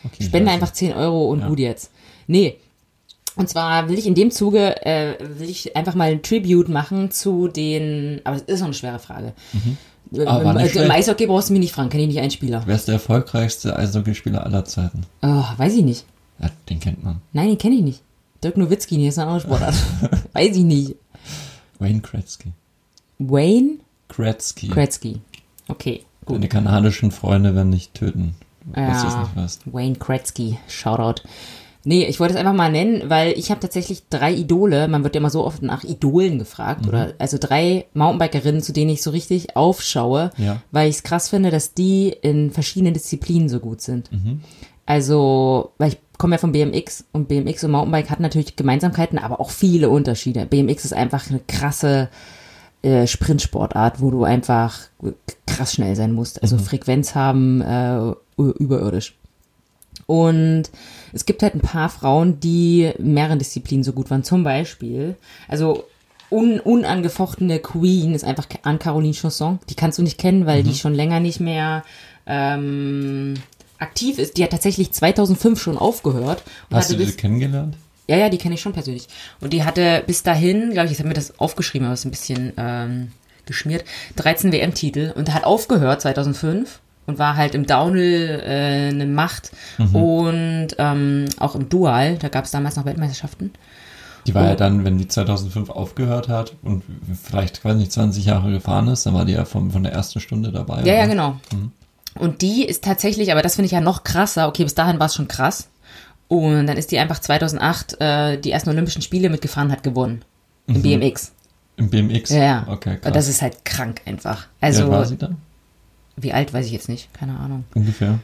Okay, ich Spende einfach nicht. 10 Euro und Ja. gut jetzt. Nee. Und zwar will ich in dem Zuge, äh, will ich einfach mal ein Tribute machen zu den, aber das ist noch eine schwere Frage. Äh, Aber war Im. Eishockey brauchst du mich nicht fragen, kenne ich nicht einen Spieler. Wer ist der erfolgreichste Eishockeyspieler aller Zeiten? Oh, weiß ich nicht. Ja, den kennt man. Nein, den kenne ich nicht. Dirk Nowitzki, nee, ist eine andere Sportart. weiß ich nicht. Wayne Gretzky. Wayne Gretzky. Kretzky. Okay, gut. Deine kanadischen Freunde werden dich töten. Was du es Ja, nicht weißt. Wayne Kretzky, Shoutout. Nee, ich wollte es einfach mal nennen, weil ich habe tatsächlich drei Idole. Man wird ja immer so oft nach Idolen gefragt. Mhm. Oder also drei Mountainbikerinnen, zu denen ich so richtig aufschaue, Ja. weil ich es krass finde, dass die in verschiedenen Disziplinen so gut sind. Mhm. Also, weil ich komme ja vom BMX und BMX und Mountainbike hat natürlich Gemeinsamkeiten, aber auch viele Unterschiede. BMX ist einfach eine krasse äh, Sprintsportart, wo du einfach krass schnell sein musst. Also Frequenz haben äh, überirdisch. Und es gibt halt ein paar Frauen, die mehreren Disziplinen so gut waren. Zum Beispiel, also un, unangefochtene Queen ist einfach Anne-Caroline Chausson. Die kannst du nicht kennen, weil die schon länger nicht mehr ähm, aktiv ist. Die hat tatsächlich 2005 schon aufgehört. Hast du bis, kennengelernt? ja, ja, die kenne ich schon persönlich. Und die hatte bis dahin, glaube ich, jetzt haben wir das aufgeschrieben, aber es ist ein bisschen ähm, geschmiert, 13 WM-Titel und hat aufgehört 2005 und war halt im Downhill äh, eine Macht und ähm, auch im Dual, da gab es damals noch Weltmeisterschaften. Die war Oh. ja dann, wenn die 2005 aufgehört hat und vielleicht, weiß nicht, 20 Jahre gefahren ist, dann war die ja vom, von der ersten Stunde dabei. Ja, ja, oder? genau. Und die ist tatsächlich, aber das finde ich ja noch krasser. Okay, bis dahin war es schon krass. Und dann ist die einfach 2008 äh, die ersten Olympischen Spiele mitgefahren, hat gewonnen. Im BMX. Im BMX? Ja, ja. Okay, krass. Das ist halt krank einfach. Also, war sie dann? Wie alt weiß ich jetzt nicht. Keine Ahnung. Ungefähr.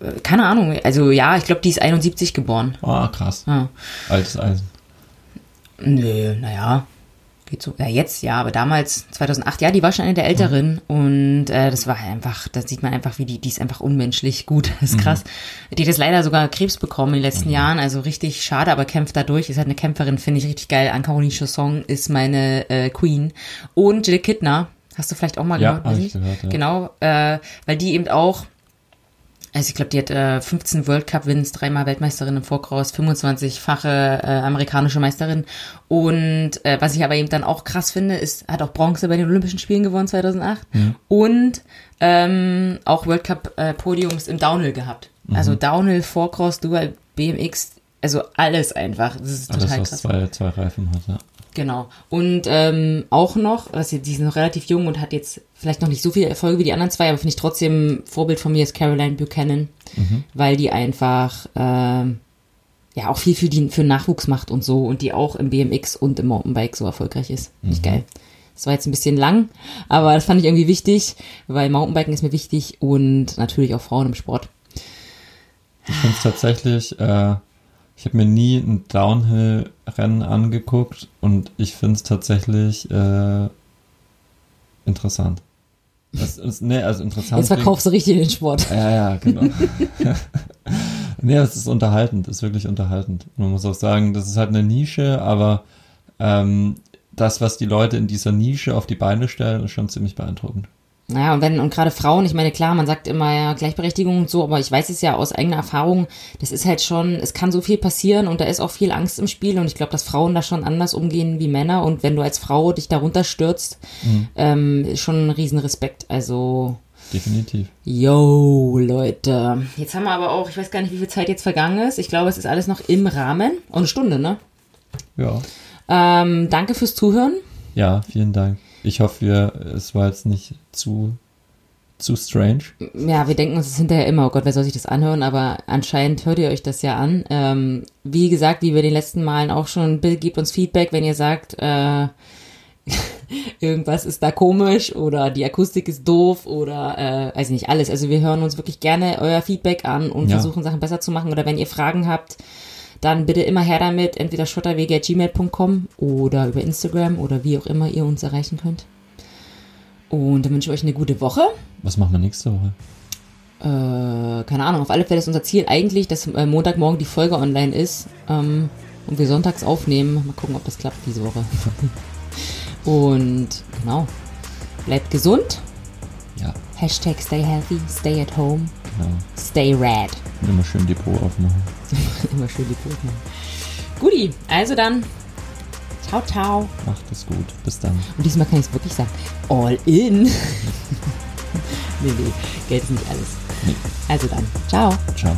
Äh, Keine Ahnung. Also, ja, ich glaube, die ist 71 geboren. Ah, krass. Ja. Altes Eisen. Nö, naja. Geht so. Ja, jetzt ja, aber damals, 2008, ja, die war schon eine der Älteren. Und äh, das war einfach, da sieht man einfach, wie die, die ist einfach unmenschlich gut. Das ist krass. Die hat jetzt leider sogar Krebs bekommen in den letzten Jahren. Also richtig schade, aber kämpft dadurch. Ist halt eine Kämpferin, finde ich richtig geil. Anne-Caroline Chausson ist meine äh, Queen. Und Jill Kidner, hast du vielleicht auch mal Ja, gehört? ich gehört, ja. Genau, äh, weil die eben auch also ich glaube, die hat äh, 15 World Cup Wins, dreimal Weltmeisterin im Vorkraus, 25-fache äh, amerikanische Meisterin. Und äh, was ich aber eben dann auch krass finde, ist, hat auch Bronze bei den Olympischen Spielen gewonnen 2008 und ähm, auch World Cup äh, Podiums im Downhill gehabt. Also Downhill, Vorcross, Dual, BMX, also alles einfach. Das ist Alles, total was krass. zwei, zwei Reifen hat, ja. Genau. Und ähm, auch noch, dass sie, die ist noch relativ jung und hat jetzt vielleicht noch nicht so viele Erfolge wie die anderen zwei, aber finde ich trotzdem Vorbild von mir ist Caroline Buchanan, weil die einfach ähm, ja auch viel für, die, für Nachwuchs macht und so und die auch im BMX und im Mountainbike so erfolgreich ist. Nicht geil. Das war jetzt ein bisschen lang, aber das fand ich irgendwie wichtig, weil Mountainbiken ist mir wichtig und natürlich auch Frauen im Sport. Ich finde es tatsächlich, äh, ich habe mir nie ein Downhill-Rennen angeguckt und ich finde es tatsächlich äh, interessant. Das ist, nee, also interessant. Jetzt verkaufst du richtig den Sport. Ja, ja, genau. Nee, es ist unterhaltend, ist wirklich unterhaltend. Man muss auch sagen, das ist halt eine Nische, aber ähm, das, was die Leute in dieser Nische auf die Beine stellen, ist schon ziemlich beeindruckend. Naja, und wenn, und gerade Frauen, ich meine, klar, man sagt immer ja Gleichberechtigung und so, aber ich weiß es ja aus eigener Erfahrung, das ist halt schon, es kann so viel passieren und da ist auch viel Angst im Spiel und ich glaube, dass Frauen da schon anders umgehen wie Männer und wenn du als Frau dich darunter stürzt, mhm. ähm, ist schon ein Riesenrespekt. Also. Definitiv. Yo, Leute. Jetzt haben wir aber auch, ich weiß gar nicht, wie viel Zeit jetzt vergangen ist. Ich glaube, es ist alles noch im Rahmen. Und eine Stunde, ne? Ja. Ähm, danke fürs Zuhören. Ja, vielen Dank. Ich hoffe, wir, es war jetzt nicht zu, zu strange. Ja, wir denken uns das hinterher immer, oh Gott, wer soll sich das anhören? Aber anscheinend hört ihr euch das ja an. Ähm, wie gesagt, wie wir den letzten Malen auch schon, Bill, gebt uns Feedback, wenn ihr sagt, äh, irgendwas ist da komisch oder die Akustik ist doof oder äh, weiß nicht alles. Also wir hören uns wirklich gerne euer Feedback an und ja. versuchen Sachen besser zu machen. Oder wenn ihr Fragen habt, dann bitte immer her damit, entweder schotterwege.gmail.com oder über Instagram oder wie auch immer ihr uns erreichen könnt. Und dann wünsche ich euch eine gute Woche. Was machen wir nächste Woche? Äh, keine Ahnung, auf alle Fälle ist unser Ziel eigentlich, dass äh, Montagmorgen die Folge online ist ähm, und wir sonntags aufnehmen. Mal gucken, ob das klappt diese Woche. und genau, bleibt gesund. Ja. Hashtag stay healthy, stay at home, Genau. stay red. Immer schön Depot aufmachen. Immer schön die Brot machen. Guti, also dann. Ciao, ciao. Macht es gut. Bis dann. Und diesmal kann ich es wirklich sagen. All in. nee, nee, Geld ist nicht alles. Nee. Also dann. Ciao. Ciao.